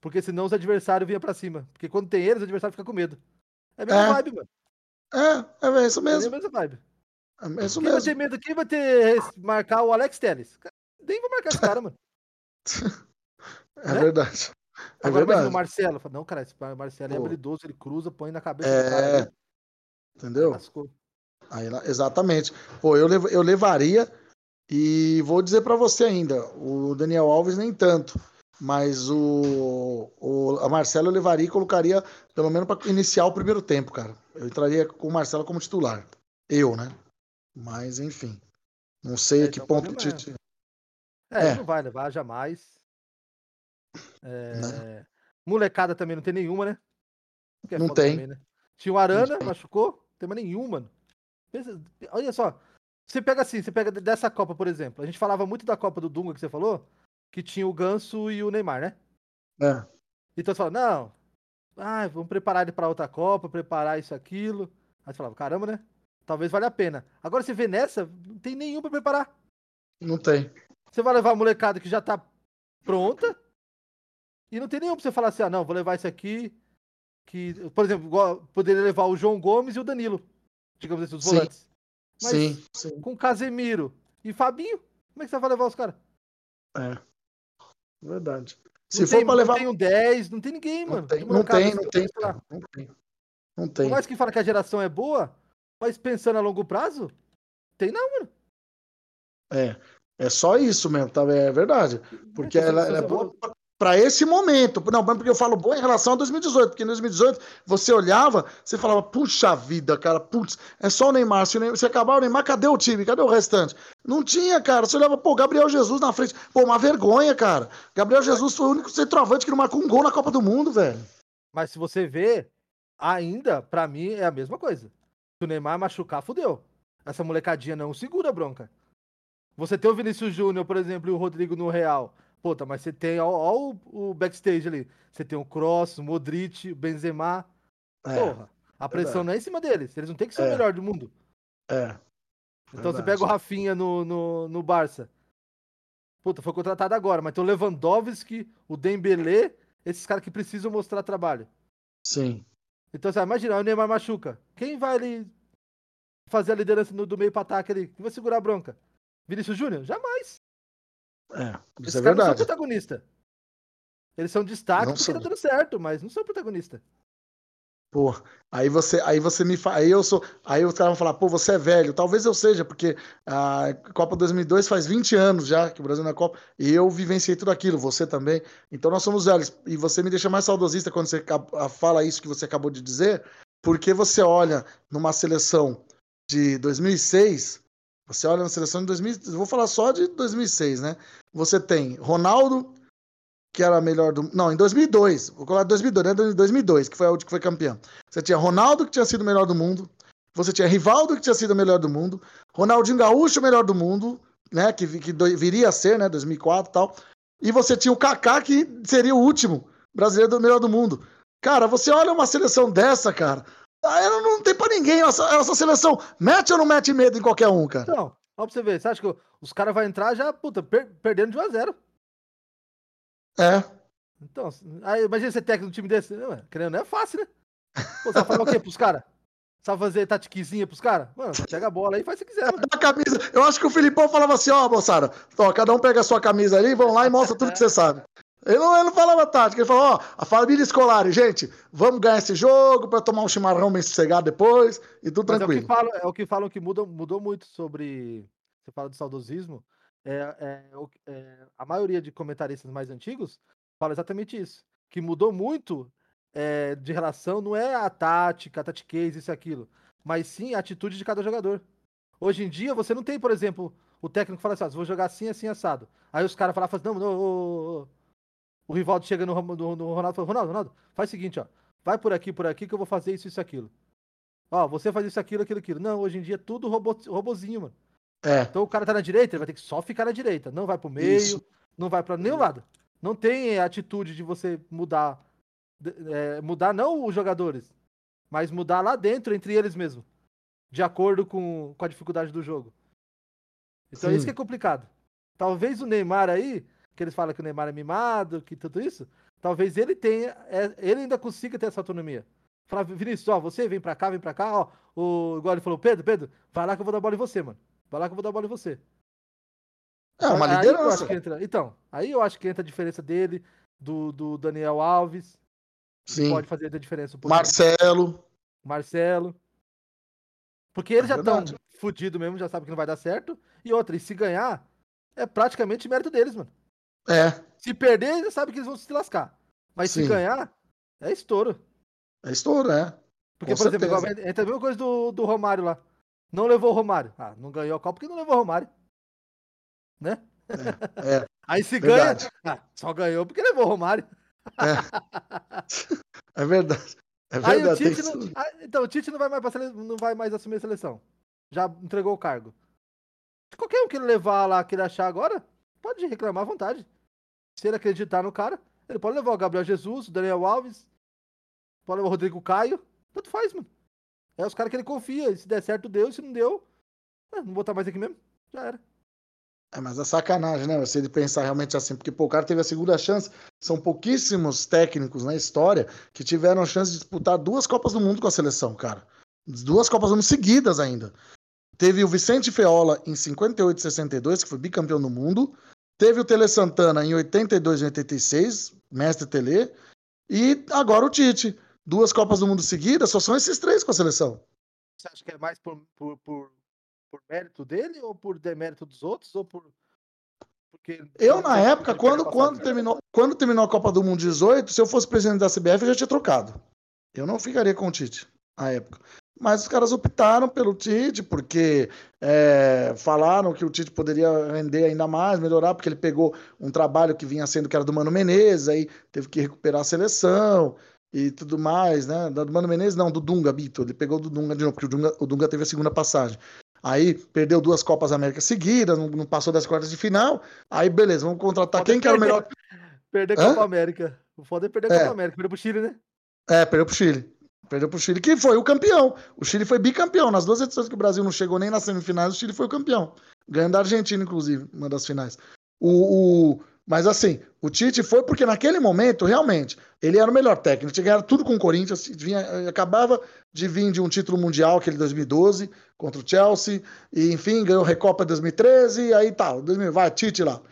porque senão os adversários vinham pra cima. Porque quando tem eles, os adversários ficam com medo. É a mesma é. vibe, mano. É, é isso mesmo. É a mesma vibe. É isso quem mesmo. vai ter medo? Quem vai ter marcar o Alex Telles? Nem vou marcar esse cara, mano. É né? verdade. É Agora verdade. o Marcelo. Não, cara, esse Marcelo é habilidoso, ele cruza, põe na cabeça é... do cara. Entendeu? Aí, exatamente. Pô, eu, lev eu levaria e vou dizer para você ainda, o Daniel Alves nem tanto, mas o, o a Marcelo eu levaria e colocaria pelo menos para iniciar o primeiro tempo, cara. Eu entraria com o Marcelo como titular. Eu, né? Mas, enfim. Não sei é, a que então ponto. Te... É, é, não vai levar jamais. É... Né? Molecada também não tem nenhuma, né? É não tem. Também, né? Tinha o Arana, machucou, não tem mais nenhuma, mano. Pensa... Olha só. Você pega assim, você pega dessa Copa, por exemplo. A gente falava muito da Copa do Dunga que você falou, que tinha o Ganso e o Neymar, né? É. Então você fala, não, ah, vamos preparar ele para outra Copa, preparar isso, aquilo. Aí você falava, caramba, né? Talvez valha a pena. Agora você vê nessa, não tem nenhum para preparar. Não tem. Você vai levar a molecada que já tá pronta. E não tem nenhum pra você falar assim, ah, não, vou levar esse aqui. Que, por exemplo, poderia levar o João Gomes e o Danilo. Digamos assim, os sim. volantes. Mas sim, sim. com Casemiro e Fabinho, como é que você vai levar os caras? É. Verdade. Se não for tem, pra levar. Não tem um 10, não tem ninguém, não mano. Tem, não, tem, não, tem, não tem. Não tem. Por mais que fala que a geração é boa, mas pensando a longo prazo, tem não, mano. É. É só isso mesmo, tá? É verdade. Porque ela, ela é boa para esse momento. Não, porque eu falo boa em relação a 2018, porque em 2018 você olhava, você falava, puxa vida, cara, putz, é só o Neymar. Se, o Neymar, se acabar o Neymar, cadê o time? Cadê o restante? Não tinha, cara. Você olhava, pô, Gabriel Jesus na frente. Pô, uma vergonha, cara. Gabriel Jesus foi o único centroavante que não marcou um gol na Copa do Mundo, velho. Mas se você vê, ainda, para mim, é a mesma coisa. Se o Neymar machucar, fudeu. Essa molecadinha não segura a bronca. Você tem o Vinícius Júnior, por exemplo, e o Rodrigo no Real. Puta, mas você tem, ó, ó o, o, backstage ali. Você tem o Cross, o Modric, o Benzema. É, Porra, a pressão verdade. não é em cima deles. Eles não têm que ser é. o melhor do mundo. É. Então você pega o Rafinha no, no, no Barça. Puta, foi contratado agora, mas tem o Lewandowski, o Dembélé, esses caras que precisam mostrar trabalho. Sim. Então, você imagina, o Neymar machuca. Quem vai ali fazer a liderança no, do meio para ataque ali? Quem vai segurar a bronca? Vinícius Júnior? Jamais. É, isso Esses é verdade. não são protagonistas. Eles são destaque não porque são. tá dando certo, mas não são protagonistas. Pô, aí você, aí você me fala, aí eu sou, aí os caras vão falar, pô, você é velho. Talvez eu seja, porque a Copa 2002 faz 20 anos já que o Brasil na Copa e eu vivenciei tudo aquilo, você também. Então nós somos velhos e você me deixa mais saudosista quando você fala isso que você acabou de dizer, porque você olha numa seleção de 2006, você olha na seleção de 2000, vou falar só de 2006, né? Você tem Ronaldo, que era melhor do. Não, em 2002. Vou colocar 2002, né? 2002, que foi a última que foi campeão. Você tinha Ronaldo, que tinha sido o melhor do mundo. Você tinha Rivaldo, que tinha sido o melhor do mundo. Ronaldinho Gaúcho, o melhor do mundo, né? Que, que viria a ser, né? 2004 e tal. E você tinha o Kaká, que seria o último brasileiro do melhor do mundo. Cara, você olha uma seleção dessa, cara. Ela não tem pra ninguém. Essa, essa seleção mete ou não mete medo em qualquer um, cara? Não, ó pra você ver. Você acha que os caras vão entrar já, puta, per perdendo de 1 a 0 é. Então, aí, imagina ser técnico de um time desse. Não, querendo, não é fácil, né? Pô, você vai falar o quê pros caras? Sabe fazer tatiquizinha pros caras? Mano, pega a bola aí e faz o que quiser. Mano. A camisa. Eu acho que o Filipão falava assim, ó, moçada, ó, cada um pega a sua camisa ali, vão lá e mostra tudo que você sabe. Ele não, ele não falava tática, ele falou, ó, a família escolar, gente, vamos ganhar esse jogo para tomar um chimarrão bem sossegado depois e tudo Mas tranquilo. É o que falam, é o que, falam que muda, mudou muito sobre. Você fala de saudosismo. É, é, é, a maioria de comentaristas mais antigos fala exatamente isso. Que mudou muito é, de relação, não é a tática, a tatiquez, isso e aquilo, mas sim a atitude de cada jogador. Hoje em dia, você não tem, por exemplo, o técnico fala assim, ah, vou jogar assim, assim, assado. Aí os caras falam, não, não, oh, o Rivaldo chega no, no, no Ronaldo e fala, Ronaldo, Ronaldo, faz o seguinte, ó, vai por aqui, por aqui, que eu vou fazer isso, isso, aquilo. Ó, você faz isso, aquilo, aquilo, aquilo. Não, hoje em dia é tudo robô, robozinho, mano. É. Então o cara tá na direita, ele vai ter que só ficar na direita. Não vai pro meio, isso. não vai para nenhum lado. Não tem atitude de você mudar. É, mudar não os jogadores, mas mudar lá dentro, entre eles mesmo. De acordo com, com a dificuldade do jogo. Então Sim. isso que é complicado. Talvez o Neymar aí, que eles falam que o Neymar é mimado, que tudo isso, talvez ele tenha, é, ele ainda consiga ter essa autonomia. Falar, Vinícius, ó, você vem pra cá, vem pra cá, ó. O, igual ele falou, Pedro, Pedro, vai lá que eu vou dar bola em você, mano. Vai lá que eu vou dar bola em você. É uma aí liderança. Entra, então, aí eu acho que entra a diferença dele, do, do Daniel Alves. Sim. Pode fazer a diferença um. Marcelo. Marcelo. Porque eles é já estão fodidos mesmo, já sabem que não vai dar certo. E outra, e se ganhar, é praticamente mérito deles, mano. É. Se perder, já sabe que eles vão se lascar. Mas Sim. se ganhar, é estouro. É estouro, é. Porque, Com por certeza. exemplo, entra a mesma coisa do, do Romário lá. Não levou o Romário. Ah, não ganhou a Copa porque não levou o Romário né? É, é, Aí se verdade. ganha, ah, só ganhou porque levou o Romário. É, é verdade. É verdade. Aí o Tite não, ah, então o Tite não vai, mais sele... não vai mais assumir a seleção. Já entregou o cargo. Qualquer um que ele levar lá, que ele achar agora, pode reclamar à vontade. Se ele acreditar no cara, ele pode levar o Gabriel Jesus, o Daniel Alves, pode levar o Rodrigo Caio. Tanto faz, mano. É os caras que ele confia. Se der certo, deu. Se não deu, não vou botar mais aqui mesmo. Já era. É, mas é sacanagem, né? Você de pensar realmente assim, porque pô, o cara teve a segunda chance. São pouquíssimos técnicos na história que tiveram a chance de disputar duas Copas do Mundo com a seleção, cara. Duas Copas do Mundo seguidas ainda. Teve o Vicente Feola em 58 e 62, que foi bicampeão do mundo. Teve o Tele Santana em 82 e 86, mestre Tele. E agora o Tite. Duas Copas do Mundo seguidas, só são esses três com a seleção. Você acha que é mais por, por, por por mérito dele ou por demérito dos outros ou por porque eu na época quando quando terminou quando terminou a Copa do Mundo 18, se eu fosse presidente da CBF eu já tinha trocado. Eu não ficaria com o Tite na época. Mas os caras optaram pelo Tite porque é, falaram que o Tite poderia render ainda mais, melhorar, porque ele pegou um trabalho que vinha sendo que era do Mano Menezes, aí teve que recuperar a seleção e tudo mais, né? Do Mano Menezes, não, do Dunga, Bito. Ele pegou do Dunga de novo, porque o Dunga, o Dunga teve a segunda passagem. Aí perdeu duas Copas América seguidas, não, não, passou das quartas de final. Aí beleza, vamos contratar quem que era o melhor. Perder a Copa América. O foda é perder a é. Copa América. Perdeu pro Chile, né? É, perdeu pro Chile. Perdeu pro Chile, que foi o campeão. O Chile foi bicampeão. Nas duas edições que o Brasil não chegou nem nas semifinais, o Chile foi o campeão. Ganhando da Argentina, inclusive, uma das finais. O, o, mas assim, o Tite foi porque naquele momento, realmente, ele era o melhor técnico. Tinha ganhado tudo com o Corinthians, vinha, acabava de vir de um título mundial, aquele 2012, contra o Chelsea, e enfim, ganhou Recopa 2013, e aí tal, tá, vai, Tite lá.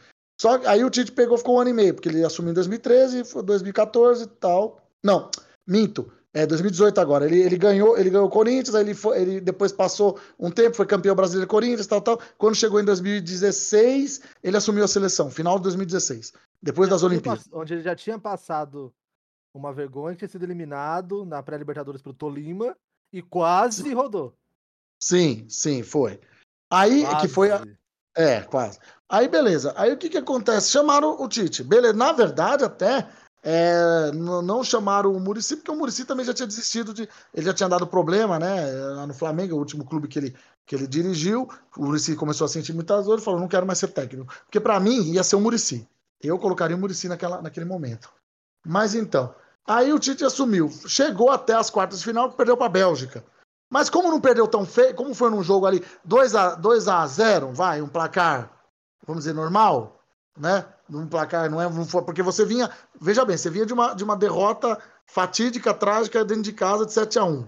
Só aí o Tite pegou, ficou um ano e meio, porque ele assumiu em 2013, foi 2014 e tal. Não, minto. É, 2018 agora. Ele, ele ganhou, ele ganhou o Corinthians, aí ele, foi, ele depois passou um tempo, foi campeão brasileiro Corinthians, tal, tal. Quando chegou em 2016, ele assumiu a seleção, final de 2016, depois das Olimpíadas. Onde ele já tinha passado uma vergonha, tinha sido eliminado na pré-Libertadores pelo Tolima e quase rodou. Sim, sim, foi. Aí quase. que foi a... É, quase. Aí beleza. Aí o que que acontece? Chamaram o Tite. Beleza, na verdade até é, não chamaram o Murici, porque o Murici também já tinha desistido de. Ele já tinha dado problema, né? Lá no Flamengo, o último clube que ele, que ele dirigiu. O Murici começou a sentir muitas dores e falou: não quero mais ser técnico. Porque para mim ia ser o Murici. Eu colocaria o Murici naquele momento. Mas então, aí o Tite assumiu. Chegou até as quartas de final, perdeu para a Bélgica. Mas como não perdeu tão feio, como foi num jogo ali 2 a 2 a 0, vai, um placar, vamos dizer, normal, né? num placar, não é não foi, porque você vinha, veja bem, você vinha de uma, de uma derrota fatídica, trágica dentro de casa de 7 a 1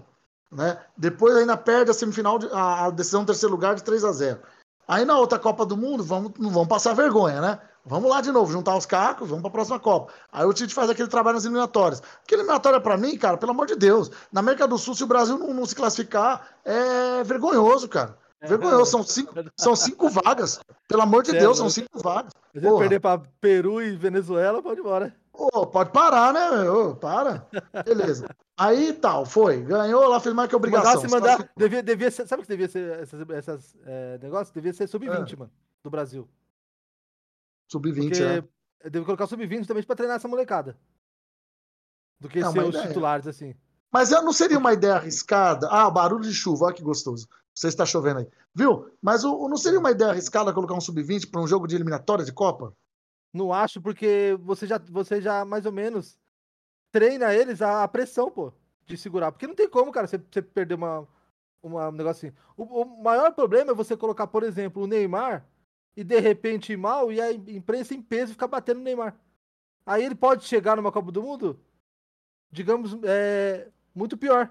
né? Depois ainda perde a semifinal, de, a, a decisão do terceiro lugar de 3 a 0 Aí na outra Copa do Mundo, vamos, não vamos passar vergonha, né? Vamos lá de novo, juntar os cacos, vamos para a próxima Copa. Aí o Tite faz aquele trabalho nas eliminatórias. Porque eliminatória, para mim, cara, pelo amor de Deus, na América do Sul, se o Brasil não, não se classificar, é vergonhoso, cara. Vergonhoso, são cinco, são cinco vagas. Pelo amor de Deus, são cinco vagas. Se ele perder para Peru e Venezuela, pode ir embora. Pô, pode parar, né? Ô, para. Beleza. Aí tal, foi. Ganhou lá, fez mais que obrigação. Se mandar, devia, devia ser, sabe o que devia ser essas, essas é, negócios? Devia ser sub-20, é. mano, do Brasil. Sub-20, né? Deve colocar sub-20 também pra treinar essa molecada. Do que não, ser os ideia. titulares, assim. Mas não seria uma ideia arriscada? Ah, barulho de chuva, olha que gostoso. Você está chovendo aí. Viu? Mas o, não seria uma ideia arriscada colocar um sub-20 para um jogo de eliminatória de Copa? Não acho, porque você já, você já mais ou menos treina eles a, a pressão, pô, de segurar. Porque não tem como, cara, você, você perder uma, uma, um negócio assim. O, o, maior problema é você colocar, por exemplo, o Neymar e de repente ir mal e a imprensa em peso ficar batendo no Neymar. Aí ele pode chegar numa Copa do Mundo, digamos, é, muito pior.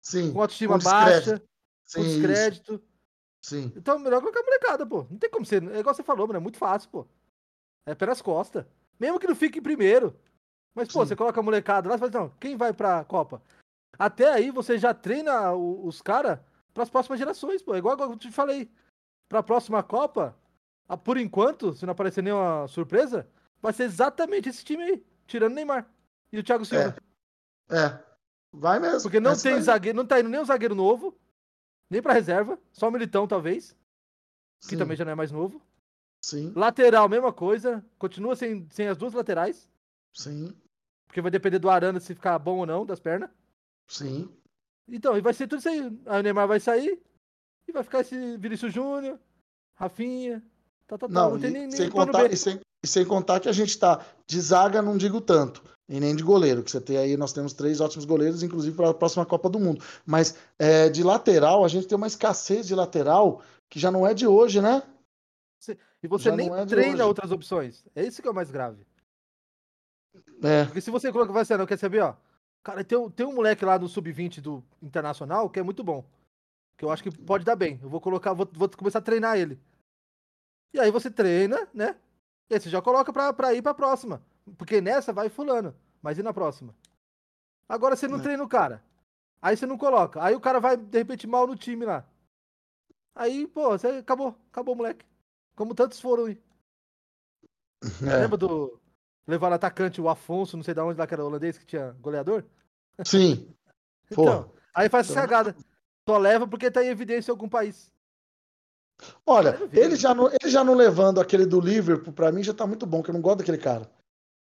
Sim. Com autoestima baixa, Sim, com descrédito. Sim. Então, melhor colocar a molecada, pô. Não tem como ser. É igual você falou, mano. É muito fácil, pô. É pelas costas. Mesmo que não fique em primeiro. Mas, pô, Sim. você coloca a molecada lá e fala, não, quem vai pra Copa? Até aí você já treina os caras para as próximas gerações, pô. É igual, igual eu te falei. Pra próxima Copa, por enquanto, se não aparecer nenhuma surpresa, vai ser exatamente esse time aí. Tirando Neymar e o Thiago Silva. É. é. Vai mesmo. Porque não tem zagueiro, não tá indo nem um zagueiro novo nem para reserva, só o Militão talvez, Sim. que também já não é mais novo. Sim. Lateral, mesma coisa, continua sem, sem as duas laterais. Sim. Porque vai depender do Arana se ficar bom ou não das pernas. Sim. Então, e vai ser tudo isso aí. Aí o Neymar vai sair e vai ficar esse Vinícius Júnior, Rafinha, tá, tá, tá. Não, não tem nem, nem sem contar, e sem, e sem contar que a gente tá de zaga, não digo tanto e nem de goleiro, que você tem aí, nós temos três ótimos goleiros, inclusive para a próxima Copa do Mundo. Mas é, de lateral, a gente tem uma escassez de lateral que já não é de hoje, né? E você já nem é treina outras opções. É isso que é o mais grave. É. Porque se você coloca, vai ser, não quer saber, ó. Cara, tem, tem um moleque lá no sub-20 do Internacional que é muito bom. Que eu acho que pode dar bem. Eu vou colocar, vou, vou começar a treinar ele. E aí você treina, né? E aí você já coloca pra, pra ir pra próxima. Porque nessa vai fulano, mas e na próxima? Agora você não é. treina o cara. Aí você não coloca. Aí o cara vai, de repente, mal no time lá. Aí, pô, você acabou. Acabou, moleque. Como tantos foram aí. É. Lembra do. Levar atacante o Afonso, não sei de onde lá que era holandês, que tinha goleador? Sim. então, aí faz essa cagada. Só leva porque tá em evidência em algum país. Olha, ele já, não, ele já não levando aquele do Liverpool, pra mim já tá muito bom, que eu não gosto daquele cara.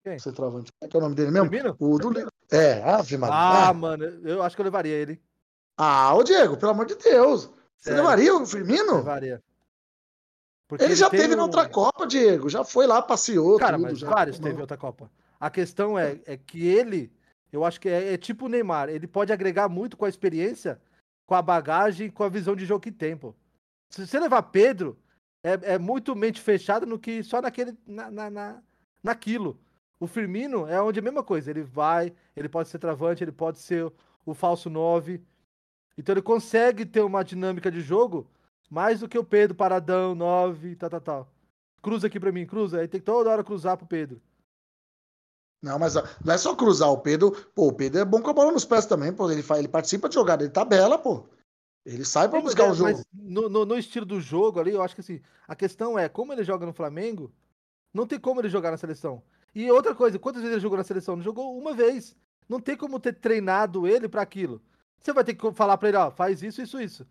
Quem? Centroavante. Como é que é o nome dele mesmo? Firmino? O do É, Ave Maria. Ah, mano, eu acho que eu levaria ele. Ah, ô Diego, pelo amor de Deus. Você Sério? levaria o Firmino? Levaria. Porque ele, ele já teve um... na outra Copa, Diego. Já foi lá, passeou. Cara, tudo, mas já vários teve outra Copa. A questão é, é que ele, eu acho que é, é, tipo o Neymar. Ele pode agregar muito com a experiência, com a bagagem, com a visão de jogo que tem, pô. Se você levar Pedro, é, é muito mente fechada no que só naquele, na, na, na, naquilo. O Firmino é onde é a mesma coisa. Ele vai, ele pode ser travante, ele pode ser o falso 9. Então ele consegue ter uma dinâmica de jogo mais do que o Pedro paradão, 9, tal, tal, tal. Cruza aqui pra mim, cruza. Aí tem que toda hora cruzar pro Pedro. Não, mas não é só cruzar o Pedro. Pô, o Pedro é bom com a bola nos pés também, pô. Ele, faz, ele participa de jogada, ele tabela, pô. Ele sai para buscar é, o jogo. No, no, no, estilo do jogo ali, eu acho que assim, a questão é, como ele joga no Flamengo, não tem como ele jogar na seleção. E outra coisa, quantas vezes ele jogou na seleção? Não jogou uma vez. Não tem como ter treinado ele para aquilo. Você vai ter que falar para ele, ó, faz isso, isso, isso.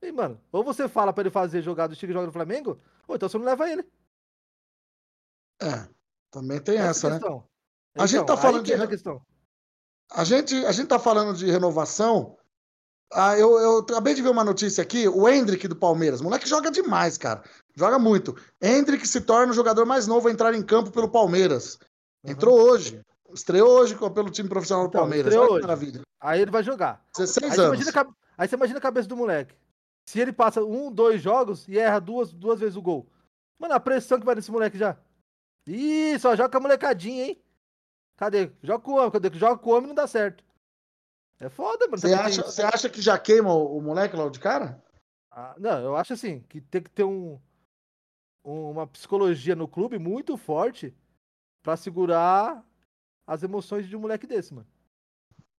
E, mano, ou você fala para ele fazer jogada do estilo que joga no Flamengo, ou então você não leva ele. É, também tem essa, essa né? Então, a gente tá falando de. Questão. A gente, a gente tá falando de renovação ah, eu, eu acabei de ver uma notícia aqui, o Hendrick do Palmeiras. Moleque joga demais, cara. Joga muito. Hendrick se torna o jogador mais novo a entrar em campo pelo Palmeiras. Entrou uhum. hoje. Estreou hoje pelo time profissional do então, Palmeiras. Olha que maravilha. Aí ele vai jogar. 16 aí anos. Você imagina, aí você imagina a cabeça do moleque. Se ele passa um, dois jogos e erra duas, duas vezes o gol. Mano, a pressão que vai nesse moleque já. Ih, só joga com a molecadinha, hein? Cadê? Joga com o homem. Cadê? Joga com o homem não dá certo. É foda, mano. Você acha, você acha que já queima o, o moleque logo de cara? Ah, não, eu acho assim, que tem que ter um, uma psicologia no clube muito forte para segurar as emoções de um moleque desse, mano.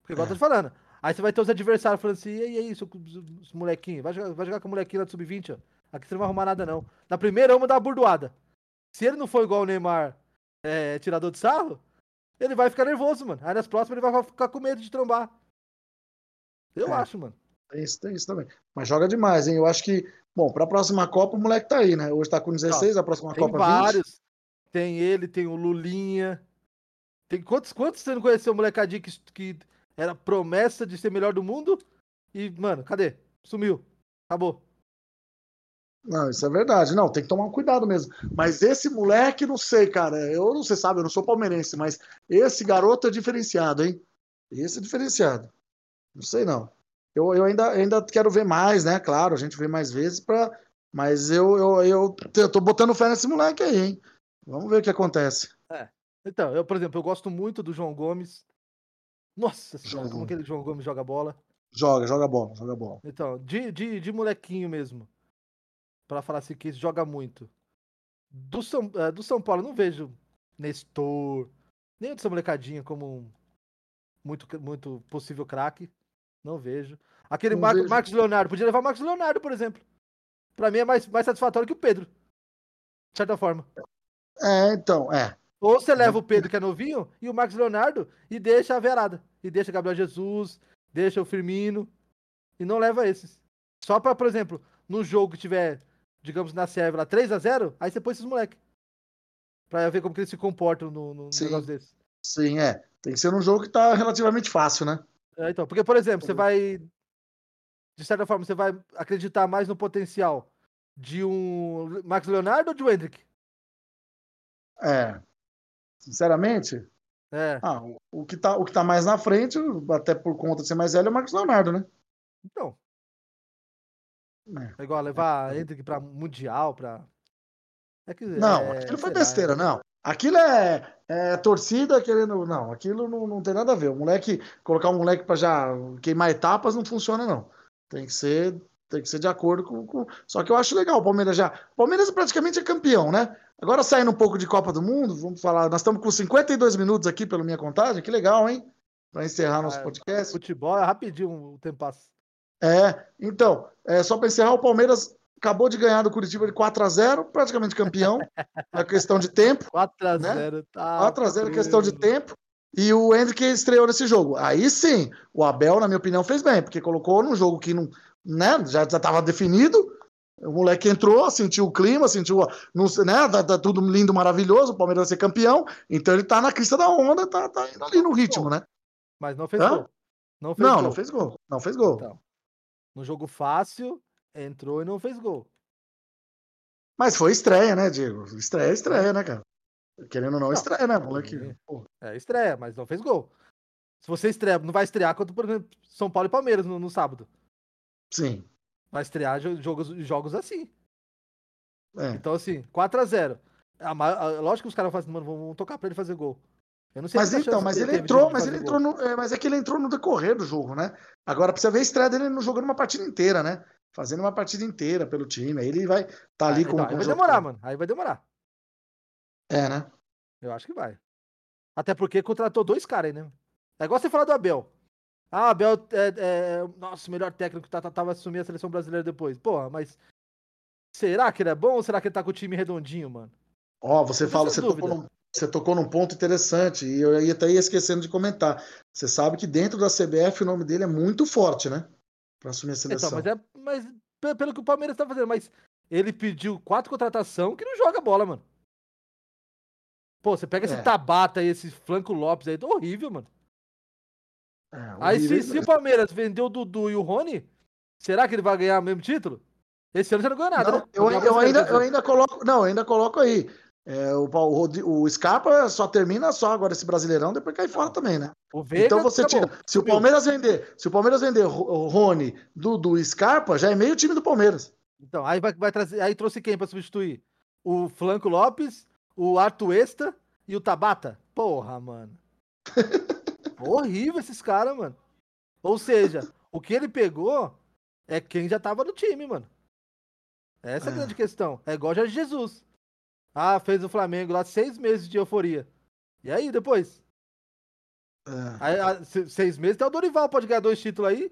Porque igual é. eu tô te falando. Aí você vai ter os adversários falando assim, e aí, seu, seu molequinho, vai jogar, vai jogar com o molequinho lá do Sub-20, ó. Aqui você não vai arrumar nada, não. Na primeira, vamos dar uma burdoada. Se ele não for igual o Neymar, é, tirador de sarro, ele vai ficar nervoso, mano. Aí nas próximas ele vai ficar com medo de trombar. Eu é, acho, mano. Tem isso, tem isso também. Mas joga demais, hein? Eu acho que, bom, pra próxima Copa o moleque tá aí, né? Hoje tá com 16, Não, a próxima tem Copa vários. 20. Tem ele, tem o Lulinha. Tem quantos, quantos você não conheceu o molecadinho que, que era promessa de ser melhor do mundo? E, mano, cadê? Sumiu. Acabou. Não, isso é verdade. Não, tem que tomar cuidado mesmo. Mas esse moleque, não sei, cara. Eu não sei, sabe, eu não sou palmeirense, mas esse garoto é diferenciado, hein? Esse é diferenciado. Não sei não. Eu, eu ainda, ainda quero ver mais, né? Claro, a gente vê mais vezes, pra... mas eu, eu, eu, eu tô botando fé nesse moleque aí, hein? Vamos ver o que acontece. É. Então, eu, por exemplo, eu gosto muito do João Gomes. Nossa senhora, como aquele João Gomes joga bola. Joga, joga bola, joga bola. Então, de, de, de molequinho mesmo. Pra falar assim que joga muito. Do São, é, do São Paulo, não vejo Nestor, nem dessa molecadinha como um muito, muito possível craque. Não vejo. Aquele Mar vejo. Marcos Leonardo, podia levar o Marcos Leonardo, por exemplo. Pra mim é mais, mais satisfatório que o Pedro. De certa forma. É, então, é. Ou você leva o Pedro, que é novinho, e o Marcos Leonardo, e deixa a Verada. E deixa Gabriel Jesus, deixa o Firmino. E não leva esses. Só pra, por exemplo, no jogo que tiver, digamos, na serve lá 3x0, aí você põe esses moleque. Pra ver como que eles se comportam no, no negócio desse. Sim, é. Tem que ser num jogo que tá relativamente fácil, né? É, então, porque, por exemplo, você vai. De certa forma, você vai acreditar mais no potencial de um Max Leonardo ou de um Hendrick? É. Sinceramente. É. Ah, o, que tá, o que tá mais na frente, até por conta de ser mais velho, é o Marcos Leonardo, né? Então. É, é igual levar é. Hendrick pra Mundial, pra. É que, não, é, aquilo foi besteira, não. Aquilo é, é, torcida querendo. Não, aquilo não, não tem nada a ver. O moleque, colocar um moleque para já queimar etapas não funciona, não. Tem que ser, tem que ser de acordo com, com. Só que eu acho legal o Palmeiras já. O Palmeiras praticamente é campeão, né? Agora saindo um pouco de Copa do Mundo, vamos falar. Nós estamos com 52 minutos aqui pela minha contagem, que legal, hein? Para encerrar nosso podcast. Futebol é rapidinho o tempo passa. É, então, é, só para encerrar, o Palmeiras acabou de ganhar do Curitiba de 4 a 0 praticamente campeão. é questão de tempo. 4 a 0 né? tá. 4 a 0 é questão de tempo. E o Hendrick estreou nesse jogo. Aí sim, o Abel, na minha opinião, fez bem, porque colocou num jogo que não, né, já estava definido. O moleque entrou, sentiu o clima, sentiu, não, né, tá, tá, tudo lindo, maravilhoso, o Palmeiras vai ser campeão, então ele tá na crista da onda, tá, tá indo ali no ritmo, né? Mas não fez Hã? gol. Não, fez não, gol. não fez gol. Não fez gol. Então, no jogo fácil, entrou e não fez gol. Mas foi estreia, né, Diego? Estreia, estreia, né, cara? Querendo ou não, não estreia, né, moleque? É, estreia, mas não fez gol. Se você estreia, não vai estrear contra, por exemplo, São Paulo e Palmeiras no, no sábado. Sim. Vai estrear jogos, jogos assim. É. Então, assim, 4x0. Lógico que os caras vão, assim, mano, vão tocar pra ele fazer gol. Eu não sei mas então, mas ele entrou, mas ele entrou no, é, mas é que ele entrou no decorrer do jogo, né? Agora precisa ver a estreia dele no jogando uma partida inteira, né? Fazendo uma partida inteira pelo time. Aí ele vai estar tá ali ah, com, então, com Aí vai demorar, mano. Aí vai demorar. É, né? Eu acho que vai. Até porque contratou dois caras aí, né? É igual você falar do Abel. Ah, Abel é, é nossa, melhor técnico tá, tá, vai assumir a seleção brasileira depois. Porra, mas será que ele é bom ou será que ele tá com o time redondinho, mano? Ó, oh, você fala, você tocou, num, você tocou num ponto interessante e eu ia até ia esquecendo de comentar. Você sabe que dentro da CBF o nome dele é muito forte, né? Pra assumir a então, seleção. Então, mas é mas, pelo que o Palmeiras tá fazendo, mas ele pediu quatro contratação que não joga bola, mano. Pô, você pega é. esse Tabata aí, esse Flanco Lopes aí, horrível, mano. É, aí se, se, o Palmeiras vendeu o Dudu e o Rony, será que ele vai ganhar o mesmo título? Esse ano já não ganhou nada, não, né? Eu, eu, eu ainda, eu ainda coloco. Não, eu ainda coloco aí. É, o, o, o, Scarpa só termina só agora esse Brasileirão, depois cai fora também, né? então você tira. Se o Palmeiras vender, se o Palmeiras vender o Rony, Dudu e Scarpa, já é meio time do Palmeiras. Então, aí vai, vai trazer. Aí trouxe quem para substituir? O Flanco Lopes, o Artuesta e o Tabata? Porra, mano. Horrível esses caras, mano. Ou seja, o que ele pegou é quem já tava no time, mano. Essa é a grande questão. É igual Jorge Jesus. Ah, fez o Flamengo lá seis meses de euforia. E aí, depois? É. Aí, a, seis meses, até o Dorival pode ganhar dois títulos aí.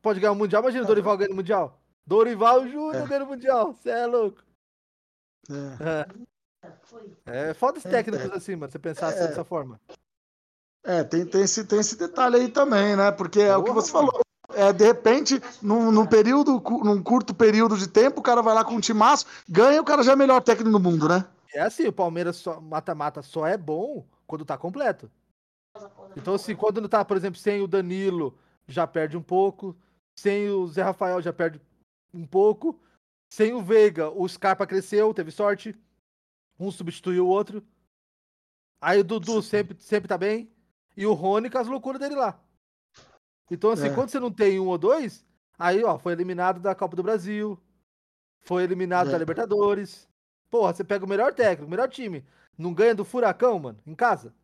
Pode ganhar o Mundial. Imagina o Dorival ganhando o Mundial. Dorival Júnior é. ganhando o Mundial. Você é louco. É. É, é foda os é, técnicos é. assim, mano. Você pensar assim, dessa forma. É, tem, tem, esse, tem esse detalhe aí também, né? Porque é Porra, o que você falou. É, de repente, num, num, período, num curto período de tempo, o cara vai lá com um timaço, ganha, o cara já é o melhor técnico do mundo, né? É assim, o Palmeiras mata-mata só, só é bom quando tá completo. Então, assim, quando não tá, por exemplo, sem o Danilo, já perde um pouco. Sem o Zé Rafael, já perde um pouco. Sem o Veiga, o Scarpa cresceu, teve sorte. Um substituiu o outro. Aí o Dudu sempre, sempre tá bem. E o Rony com as loucuras dele lá. Então, assim, é. quando você não tem um ou dois, aí, ó, foi eliminado da Copa do Brasil, foi eliminado é. da Libertadores. Porra, você pega o melhor técnico, o melhor time, não ganha do Furacão, mano, em casa?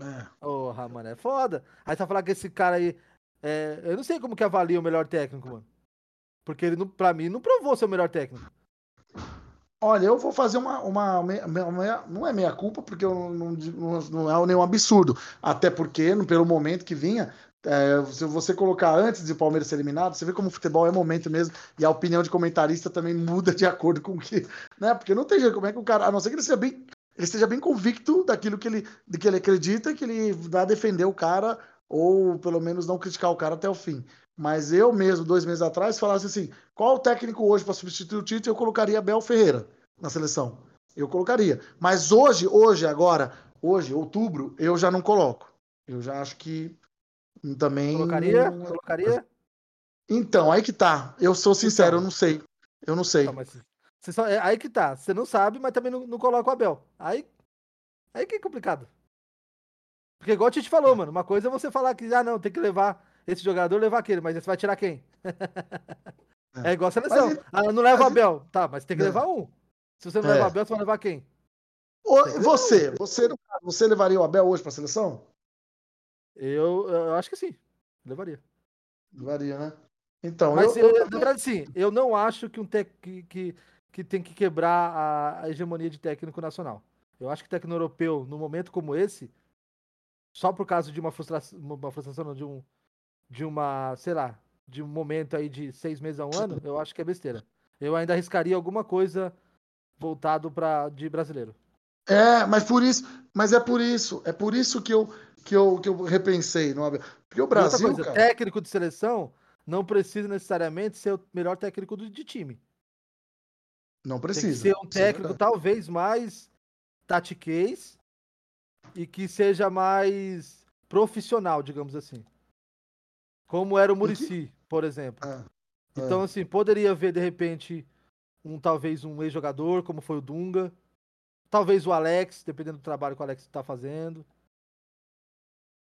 É. Porra, mano, é foda. Aí você vai falar que esse cara aí. É... eu não sei como que avalia o melhor técnico, mano. Porque ele, não, pra mim, não provou ser o melhor técnico. Olha, eu vou fazer uma. uma, uma, uma não é meia culpa, porque eu não, não, não é nenhum absurdo. Até porque, pelo momento que vinha, é, se você colocar antes de o Palmeiras ser eliminado, você vê como o futebol é momento mesmo, e a opinião de comentarista também muda de acordo com o que. Né? Porque não tem jeito, como é que o cara. A não ser que ele seja bem. Ele esteja bem convicto daquilo que ele, de que ele acredita, que ele vai defender o cara, ou pelo menos não criticar o cara até o fim. Mas eu mesmo, dois meses atrás, falasse assim: qual o técnico hoje para substituir o Tite? Eu colocaria Abel Ferreira na seleção. Eu colocaria. Mas hoje, hoje, agora, hoje, outubro, eu já não coloco. Eu já acho que também. Colocaria? Colocaria? Então, aí que tá. Eu sou sincero, então, eu não sei. Eu não sei. Não, mas só, é, aí que tá. Você não sabe, mas também não, não coloca o Abel. Aí, aí que é complicado. Porque igual a gente falou, mano, uma coisa é você falar que, ah, não, tem que levar esse jogador levar aquele, mas você vai tirar quem? É, é igual a seleção. Mas, ah, não leva o Abel. Tá, mas tem que é. levar um. Se você não é. levar o Abel, você vai levar quem? você, você, você levaria o Abel hoje pra seleção? Eu, eu acho que sim. Levaria. Levaria, né? Então, mas eu, eu, na verdade, sim, eu não acho que um tec, que, que, que tem que quebrar a, a hegemonia de técnico nacional. Eu acho que técnico europeu, num momento como esse, só por causa de uma frustração, uma frustração de um, de uma, sei lá, de um momento aí de seis meses a um ano, eu acho que é besteira. Eu ainda arriscaria alguma coisa voltado para de brasileiro. É, mas por isso, mas é por isso, é por isso que eu que eu, que eu repensei, não porque o Brasil, coisa, cara... técnico de seleção não precisa necessariamente ser o melhor técnico de time. Não precisa. Tem que ser um é técnico é talvez mais tatiquez e que seja mais profissional, digamos assim. Como era o Murici, por exemplo. Ah, então, é. assim, poderia ver, de repente, um talvez um ex-jogador, como foi o Dunga. Talvez o Alex, dependendo do trabalho que o Alex está fazendo.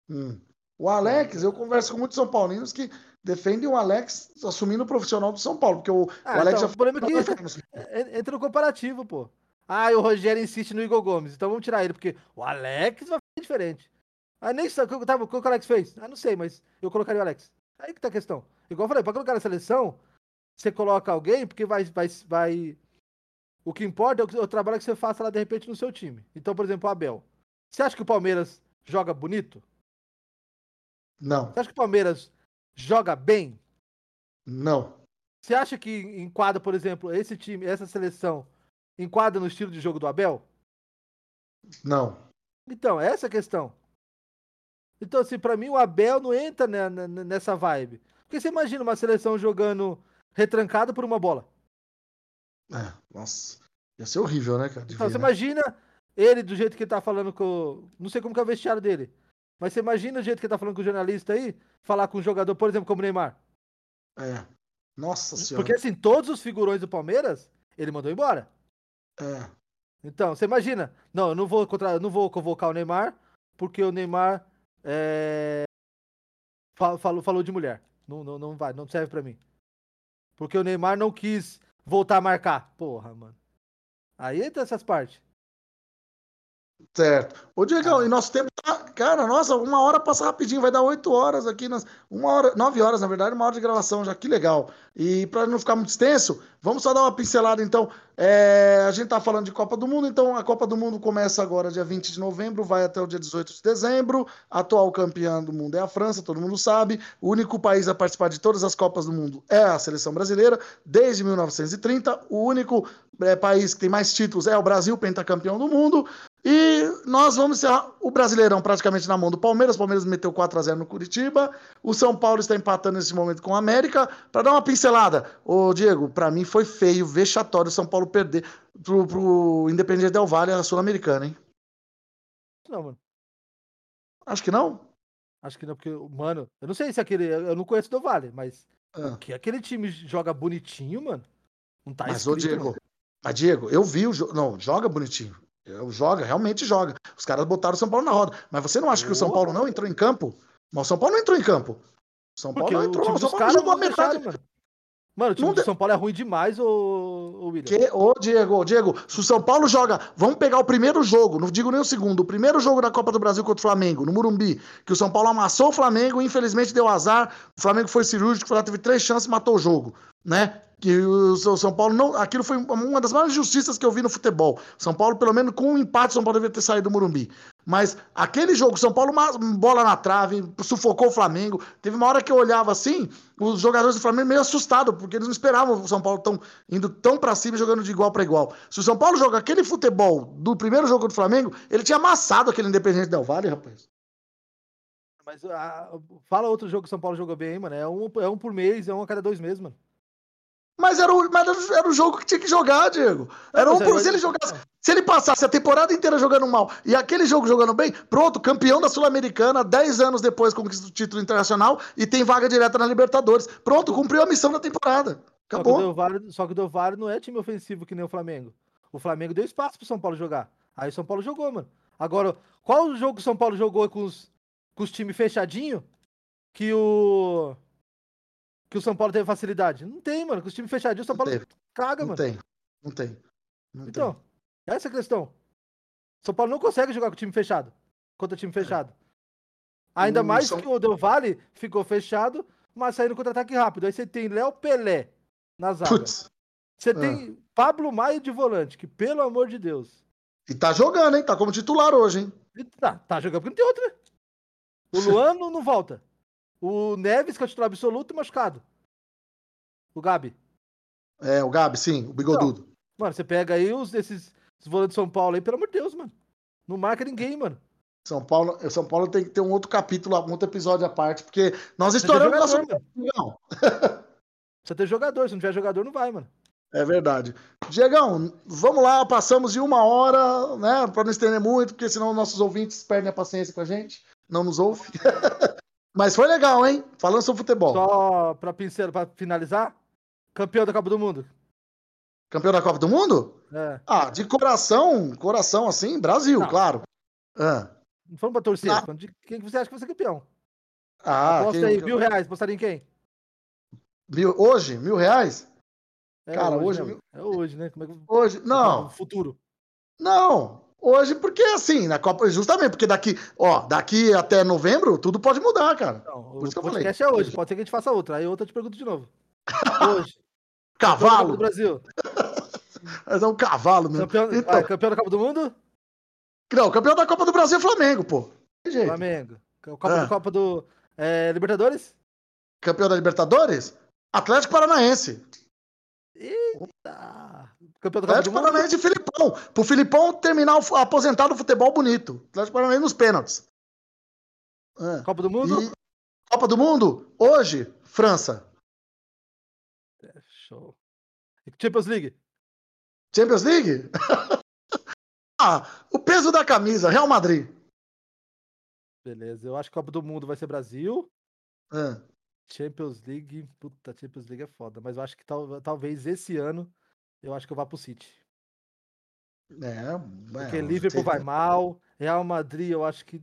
Hum. O Alex, eu converso com muitos São Paulinos que defendem o Alex assumindo o profissional do São Paulo, porque o, ah, o Alex então, já o problema é que entra no comparativo, pô. Ah, o Rogério insiste no Igor Gomes, então vamos tirar ele, porque o Alex vai ser diferente. Ah, nem sabe o que o Alex fez. Ah, não sei, mas eu colocaria o Alex. Aí que tá a questão. Igual eu falei, pra colocar na seleção, você coloca alguém, porque vai. vai, vai... O que importa é o, o trabalho que você faça lá de repente no seu time. Então, por exemplo, o Abel. Você acha que o Palmeiras joga bonito? Não. Você acha que o Palmeiras joga bem? Não. Você acha que enquadra, por exemplo, esse time, essa seleção, enquadra no estilo de jogo do Abel? Não. Então, essa é a questão. Então, assim, pra mim o Abel não entra nessa vibe. Porque você imagina uma seleção jogando retrancado por uma bola. É, nossa. Ia ser horrível, né, cara? Então, ver, você né? imagina ele do jeito que ele tá falando com. Não sei como que é o vestiário dele. Mas você imagina o jeito que ele tá falando com o jornalista aí, falar com um jogador, por exemplo, como o Neymar. É. Nossa senhora. Porque assim, todos os figurões do Palmeiras, ele mandou embora. É. Então, você imagina. Não, eu não vou, contra... não vou convocar o Neymar, porque o Neymar é... falou, falou de mulher. Não, não, não vai, não serve para mim. Porque o Neymar não quis voltar a marcar. Porra, mano. Aí entra essas partes. Certo. Ô, Diegão, ah. e nosso tempo tá. Cara, nossa, uma hora passa rapidinho, vai dar oito horas aqui. Nas... Uma hora, nove horas, na verdade, uma hora de gravação já, que legal. E para não ficar muito extenso, vamos só dar uma pincelada então. É... A gente tá falando de Copa do Mundo, então a Copa do Mundo começa agora dia 20 de novembro, vai até o dia 18 de dezembro. A atual campeã do mundo é a França, todo mundo sabe. O único país a participar de todas as Copas do Mundo é a seleção brasileira, desde 1930. O único é, país que tem mais títulos é o Brasil, pentacampeão do mundo. E nós vamos encerrar o Brasileirão praticamente na mão do Palmeiras. O Palmeiras meteu 4 a 0 no Curitiba. O São Paulo está empatando nesse momento com o América. Para dar uma pincelada, ô Diego, para mim foi feio, vexatório o São Paulo perder pro, pro Independiente Del Valle a Sul-Americana, hein? Não, mano. Acho que não. Acho que não, porque, mano, eu não sei se aquele. Eu não conheço o Del Valle, mas. Ah. Que aquele time joga bonitinho, mano. Não tá Mas, escrito, ô Diego, mas, Diego, eu vi o jogo. Não, joga bonitinho. Joga, realmente joga. Os caras botaram o São Paulo na roda. Mas você não acha que o São Paulo não entrou em campo? Mas o São Paulo não entrou em campo. O São Paulo não entrou. O, o São Paulo jogou a metade. mano. Mano, o time do São Paulo é ruim demais, ô, William. Que, ô, Diego, Diego, se o São Paulo joga. Vamos pegar o primeiro jogo, não digo nem o segundo. O primeiro jogo da Copa do Brasil contra o Flamengo, no Murumbi, que o São Paulo amassou o Flamengo, infelizmente deu azar. O Flamengo foi cirúrgico, foi lá, teve três chances e matou o jogo, né? que o São Paulo não. Aquilo foi uma das maiores injustiças que eu vi no futebol. São Paulo, pelo menos com um empate, São Paulo deveria ter saído do Morumbi. Mas aquele jogo, São Paulo, uma bola na trave, sufocou o Flamengo. Teve uma hora que eu olhava assim, os jogadores do Flamengo meio assustados, porque eles não esperavam o São Paulo tão, indo tão pra cima jogando de igual para igual. Se o São Paulo joga aquele futebol do primeiro jogo do Flamengo, ele tinha amassado aquele Independente Del Vale, rapaz. Mas ah, fala outro jogo que o São Paulo jogou bem, mano. É um, é um por mês, é um a cada dois meses, mano. Mas era o, mas era o jogo que tinha que jogar, Diego. Era um se ele jogasse, se ele passasse a temporada inteira jogando mal e aquele jogo jogando bem, pronto, campeão da Sul-Americana, 10 anos depois conquista o título internacional e tem vaga direta na Libertadores. Pronto, cumpriu a missão da temporada. Acabou. Só que o Del Valle não é time ofensivo que nem o Flamengo. O Flamengo deu espaço pro São Paulo jogar. Aí o São Paulo jogou, mano. Agora, qual o jogo que o São Paulo jogou com os, com os times fechadinho que o que o São Paulo teve facilidade? Não tem, mano. Com os times fechadinhos, o São Paulo caga, não mano. Tem. Não tem. Não então, tem. essa é a questão. São Paulo não consegue jogar com o time fechado. Contra o time fechado. Ainda o mais São... que o Del Valle ficou fechado, mas saindo contra-ataque rápido. Aí você tem Léo Pelé na zaga. Putz. Você ah. tem Pablo Maio de volante, que pelo amor de Deus. E tá jogando, hein? Tá como titular hoje, hein? tá, tá jogando porque não tem outro, né? O Luan não volta. O Neves, que é o titular absoluto, machucado. O Gabi. É, o Gabi, sim, o bigodudo. Então, mano, você pega aí os, esses, esses volantes de São Paulo aí, pelo amor de Deus, mano. Não marca ninguém, mano. São Paulo, São Paulo tem que ter um outro capítulo, um outro episódio à parte, porque nós estouramos nosso. Não. Você tem jogador, se não tiver jogador, não vai, mano. É verdade. Diegão, vamos lá, passamos de uma hora, né? Pra não estender muito, porque senão nossos ouvintes perdem a paciência com a gente, não nos ouvem. Mas foi legal, hein? Falando sobre futebol. Só pra, pincel, pra finalizar, campeão da Copa do Mundo. Campeão da Copa do Mundo? É. Ah, de coração, coração assim, Brasil, Não. claro. Ah. Não falando pra torcer, ah. de quem você acha que vai ser campeão? Ah, Aposta quem... aí, mil reais, apostaria em quem? Mil, hoje? Mil reais? É Cara, hoje. hoje né? É hoje, né? Como é que... Hoje, não. No futuro. Não, Hoje, porque assim, na Copa, justamente, porque daqui, ó, daqui até novembro, tudo pode mudar, cara. Não, Por isso que eu falei. é hoje, pode ser que a gente faça outra. Aí outra eu te pergunto de novo. Hoje. cavalo. Do Brasil. Mas é um cavalo mesmo. Campeão, então... campeão da Copa do Mundo? Não, campeão da Copa do Brasil é Flamengo, pô. Flamengo. Copa, ah. do, Copa do é, Libertadores? Campeão da Libertadores? Atlético Paranaense. Eita! Campeão do Atlético Paranaense de Filipão. Pro Filipão terminar o aposentado futebol bonito. Atlético Paranaense nos pênaltis. É. Copa do Mundo? E... Copa do Mundo? Hoje, França. É, show. Champions League? Champions League? ah, o peso da camisa, Real Madrid. Beleza, eu acho que Copa do Mundo vai ser Brasil. É. Champions League, puta, Champions League é foda, mas eu acho que tal, talvez esse ano eu acho que eu vá pro City. É, Porque é, Liverpool vai mal, Real Madrid eu acho que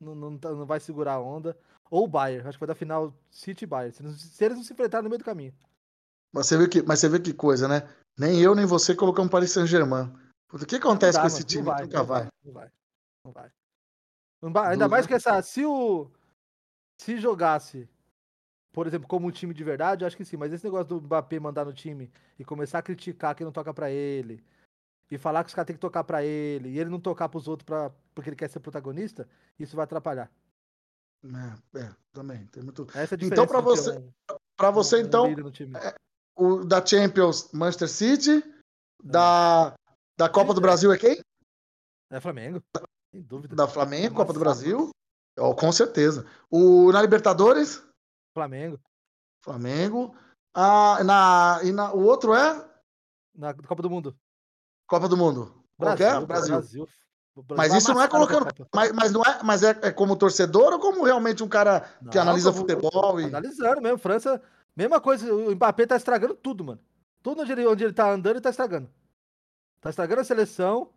não, não, tá, não vai segurar a onda. Ou o Bayern, acho que vai dar final City e Bayern. Se, eles não se enfrentarem no meio do caminho. Mas você, vê que, mas você vê que coisa, né? Nem eu nem você colocamos Paris Saint-Germain. O que acontece dá, com esse time? Vai, Nunca vai. Não vai. Não vai. Não vai. Ainda mais que essa. Se o. Se jogasse, por exemplo, como um time de verdade, eu acho que sim. Mas esse negócio do Mbappé mandar no time e começar a criticar quem não toca para ele. E falar que os caras têm que tocar para ele. E ele não tocar pros outros pra, porque ele quer ser protagonista. Isso vai atrapalhar. É, é também. Tem muito... Essa é então, para você, para você, um, então, é, o da Champions, Manchester City, é. da, da Copa do Brasil é quem? É Flamengo. Sem dúvida. Da Flamengo, Copa do Brasil. Oh, com certeza. O, na Libertadores? Flamengo. Flamengo. Ah, na, e na, o outro é? Na Copa do Mundo. Copa do Mundo. Brasil, Qualquer? Brasil. Brasil. Mas isso não é colocando. Mas, mas não é, mas é, é, como torcedor ou como realmente um cara que não, analisa futebol? E... Analisando mesmo. França, mesma coisa. O Mbappé tá estragando tudo, mano. Tudo onde ele, onde ele tá andando, ele tá estragando. Tá estragando a seleção.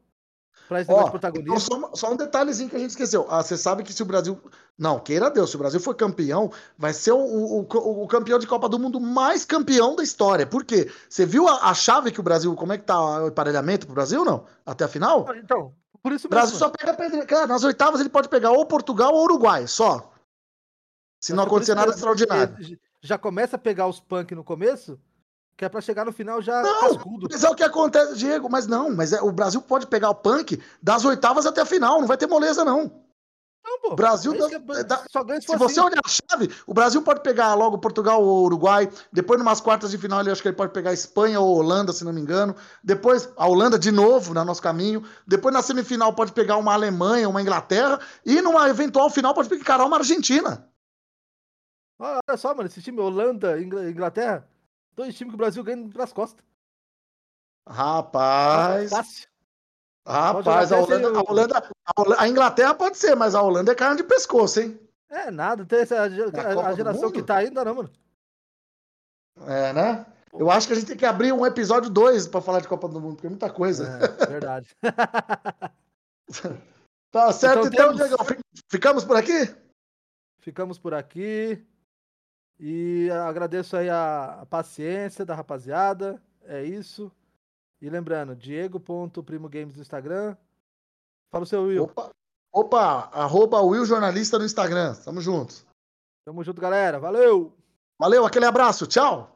Pra esse Ó, protagonista. Só, só, um detalhezinho que a gente esqueceu. Ah, você sabe que se o Brasil. Não, queira Deus, se o Brasil for campeão, vai ser o, o, o, o campeão de Copa do Mundo mais campeão da história. Por quê? Você viu a, a, chave que o Brasil. Como é que tá o emparelhamento pro Brasil, não? Até a final? Então, por isso mesmo. O Brasil só pega. Cara, nas oitavas ele pode pegar ou Portugal ou Uruguai, só. Se não acontecer nada extraordinário. Já começa a pegar os punk no começo, que é pra chegar no final já não, cascudo. Mas é o que acontece, Diego. Mas não, mas é, o Brasil pode pegar o punk das oitavas até a final. Não vai ter moleza, não. Não, pô. Brasil é da, da, só ganha se, se você assim. olhar a chave, o Brasil pode pegar logo Portugal ou Uruguai. Depois, numas quartas de final, ele acho que ele pode pegar Espanha ou Holanda, se não me engano. Depois, a Holanda de novo, no nosso caminho. Depois, na semifinal, pode pegar uma Alemanha, uma Inglaterra. E numa eventual final, pode encarar uma Argentina. Olha só, mano, esse time Holanda, Inglaterra. Dois times que o Brasil ganha nas costas. Rapaz. Fácil. Rapaz, a Holanda, a Holanda, a Inglaterra pode ser, mas a Holanda é carne de pescoço, hein? É, nada. Tem essa, a, a geração que tá ainda, não, mano. É, né? Eu acho que a gente tem que abrir um episódio 2 pra falar de Copa do Mundo, porque é muita coisa. É, verdade. tá certo, então, então temos... Diego, ficamos por aqui? Ficamos por aqui. E agradeço aí a, a paciência da rapaziada. É isso. E lembrando, Diego.primogames no Instagram. Fala o seu Will. Opa, opa, arroba Will Jornalista no Instagram. Tamo juntos. Tamo junto, galera. Valeu! Valeu, aquele abraço. Tchau!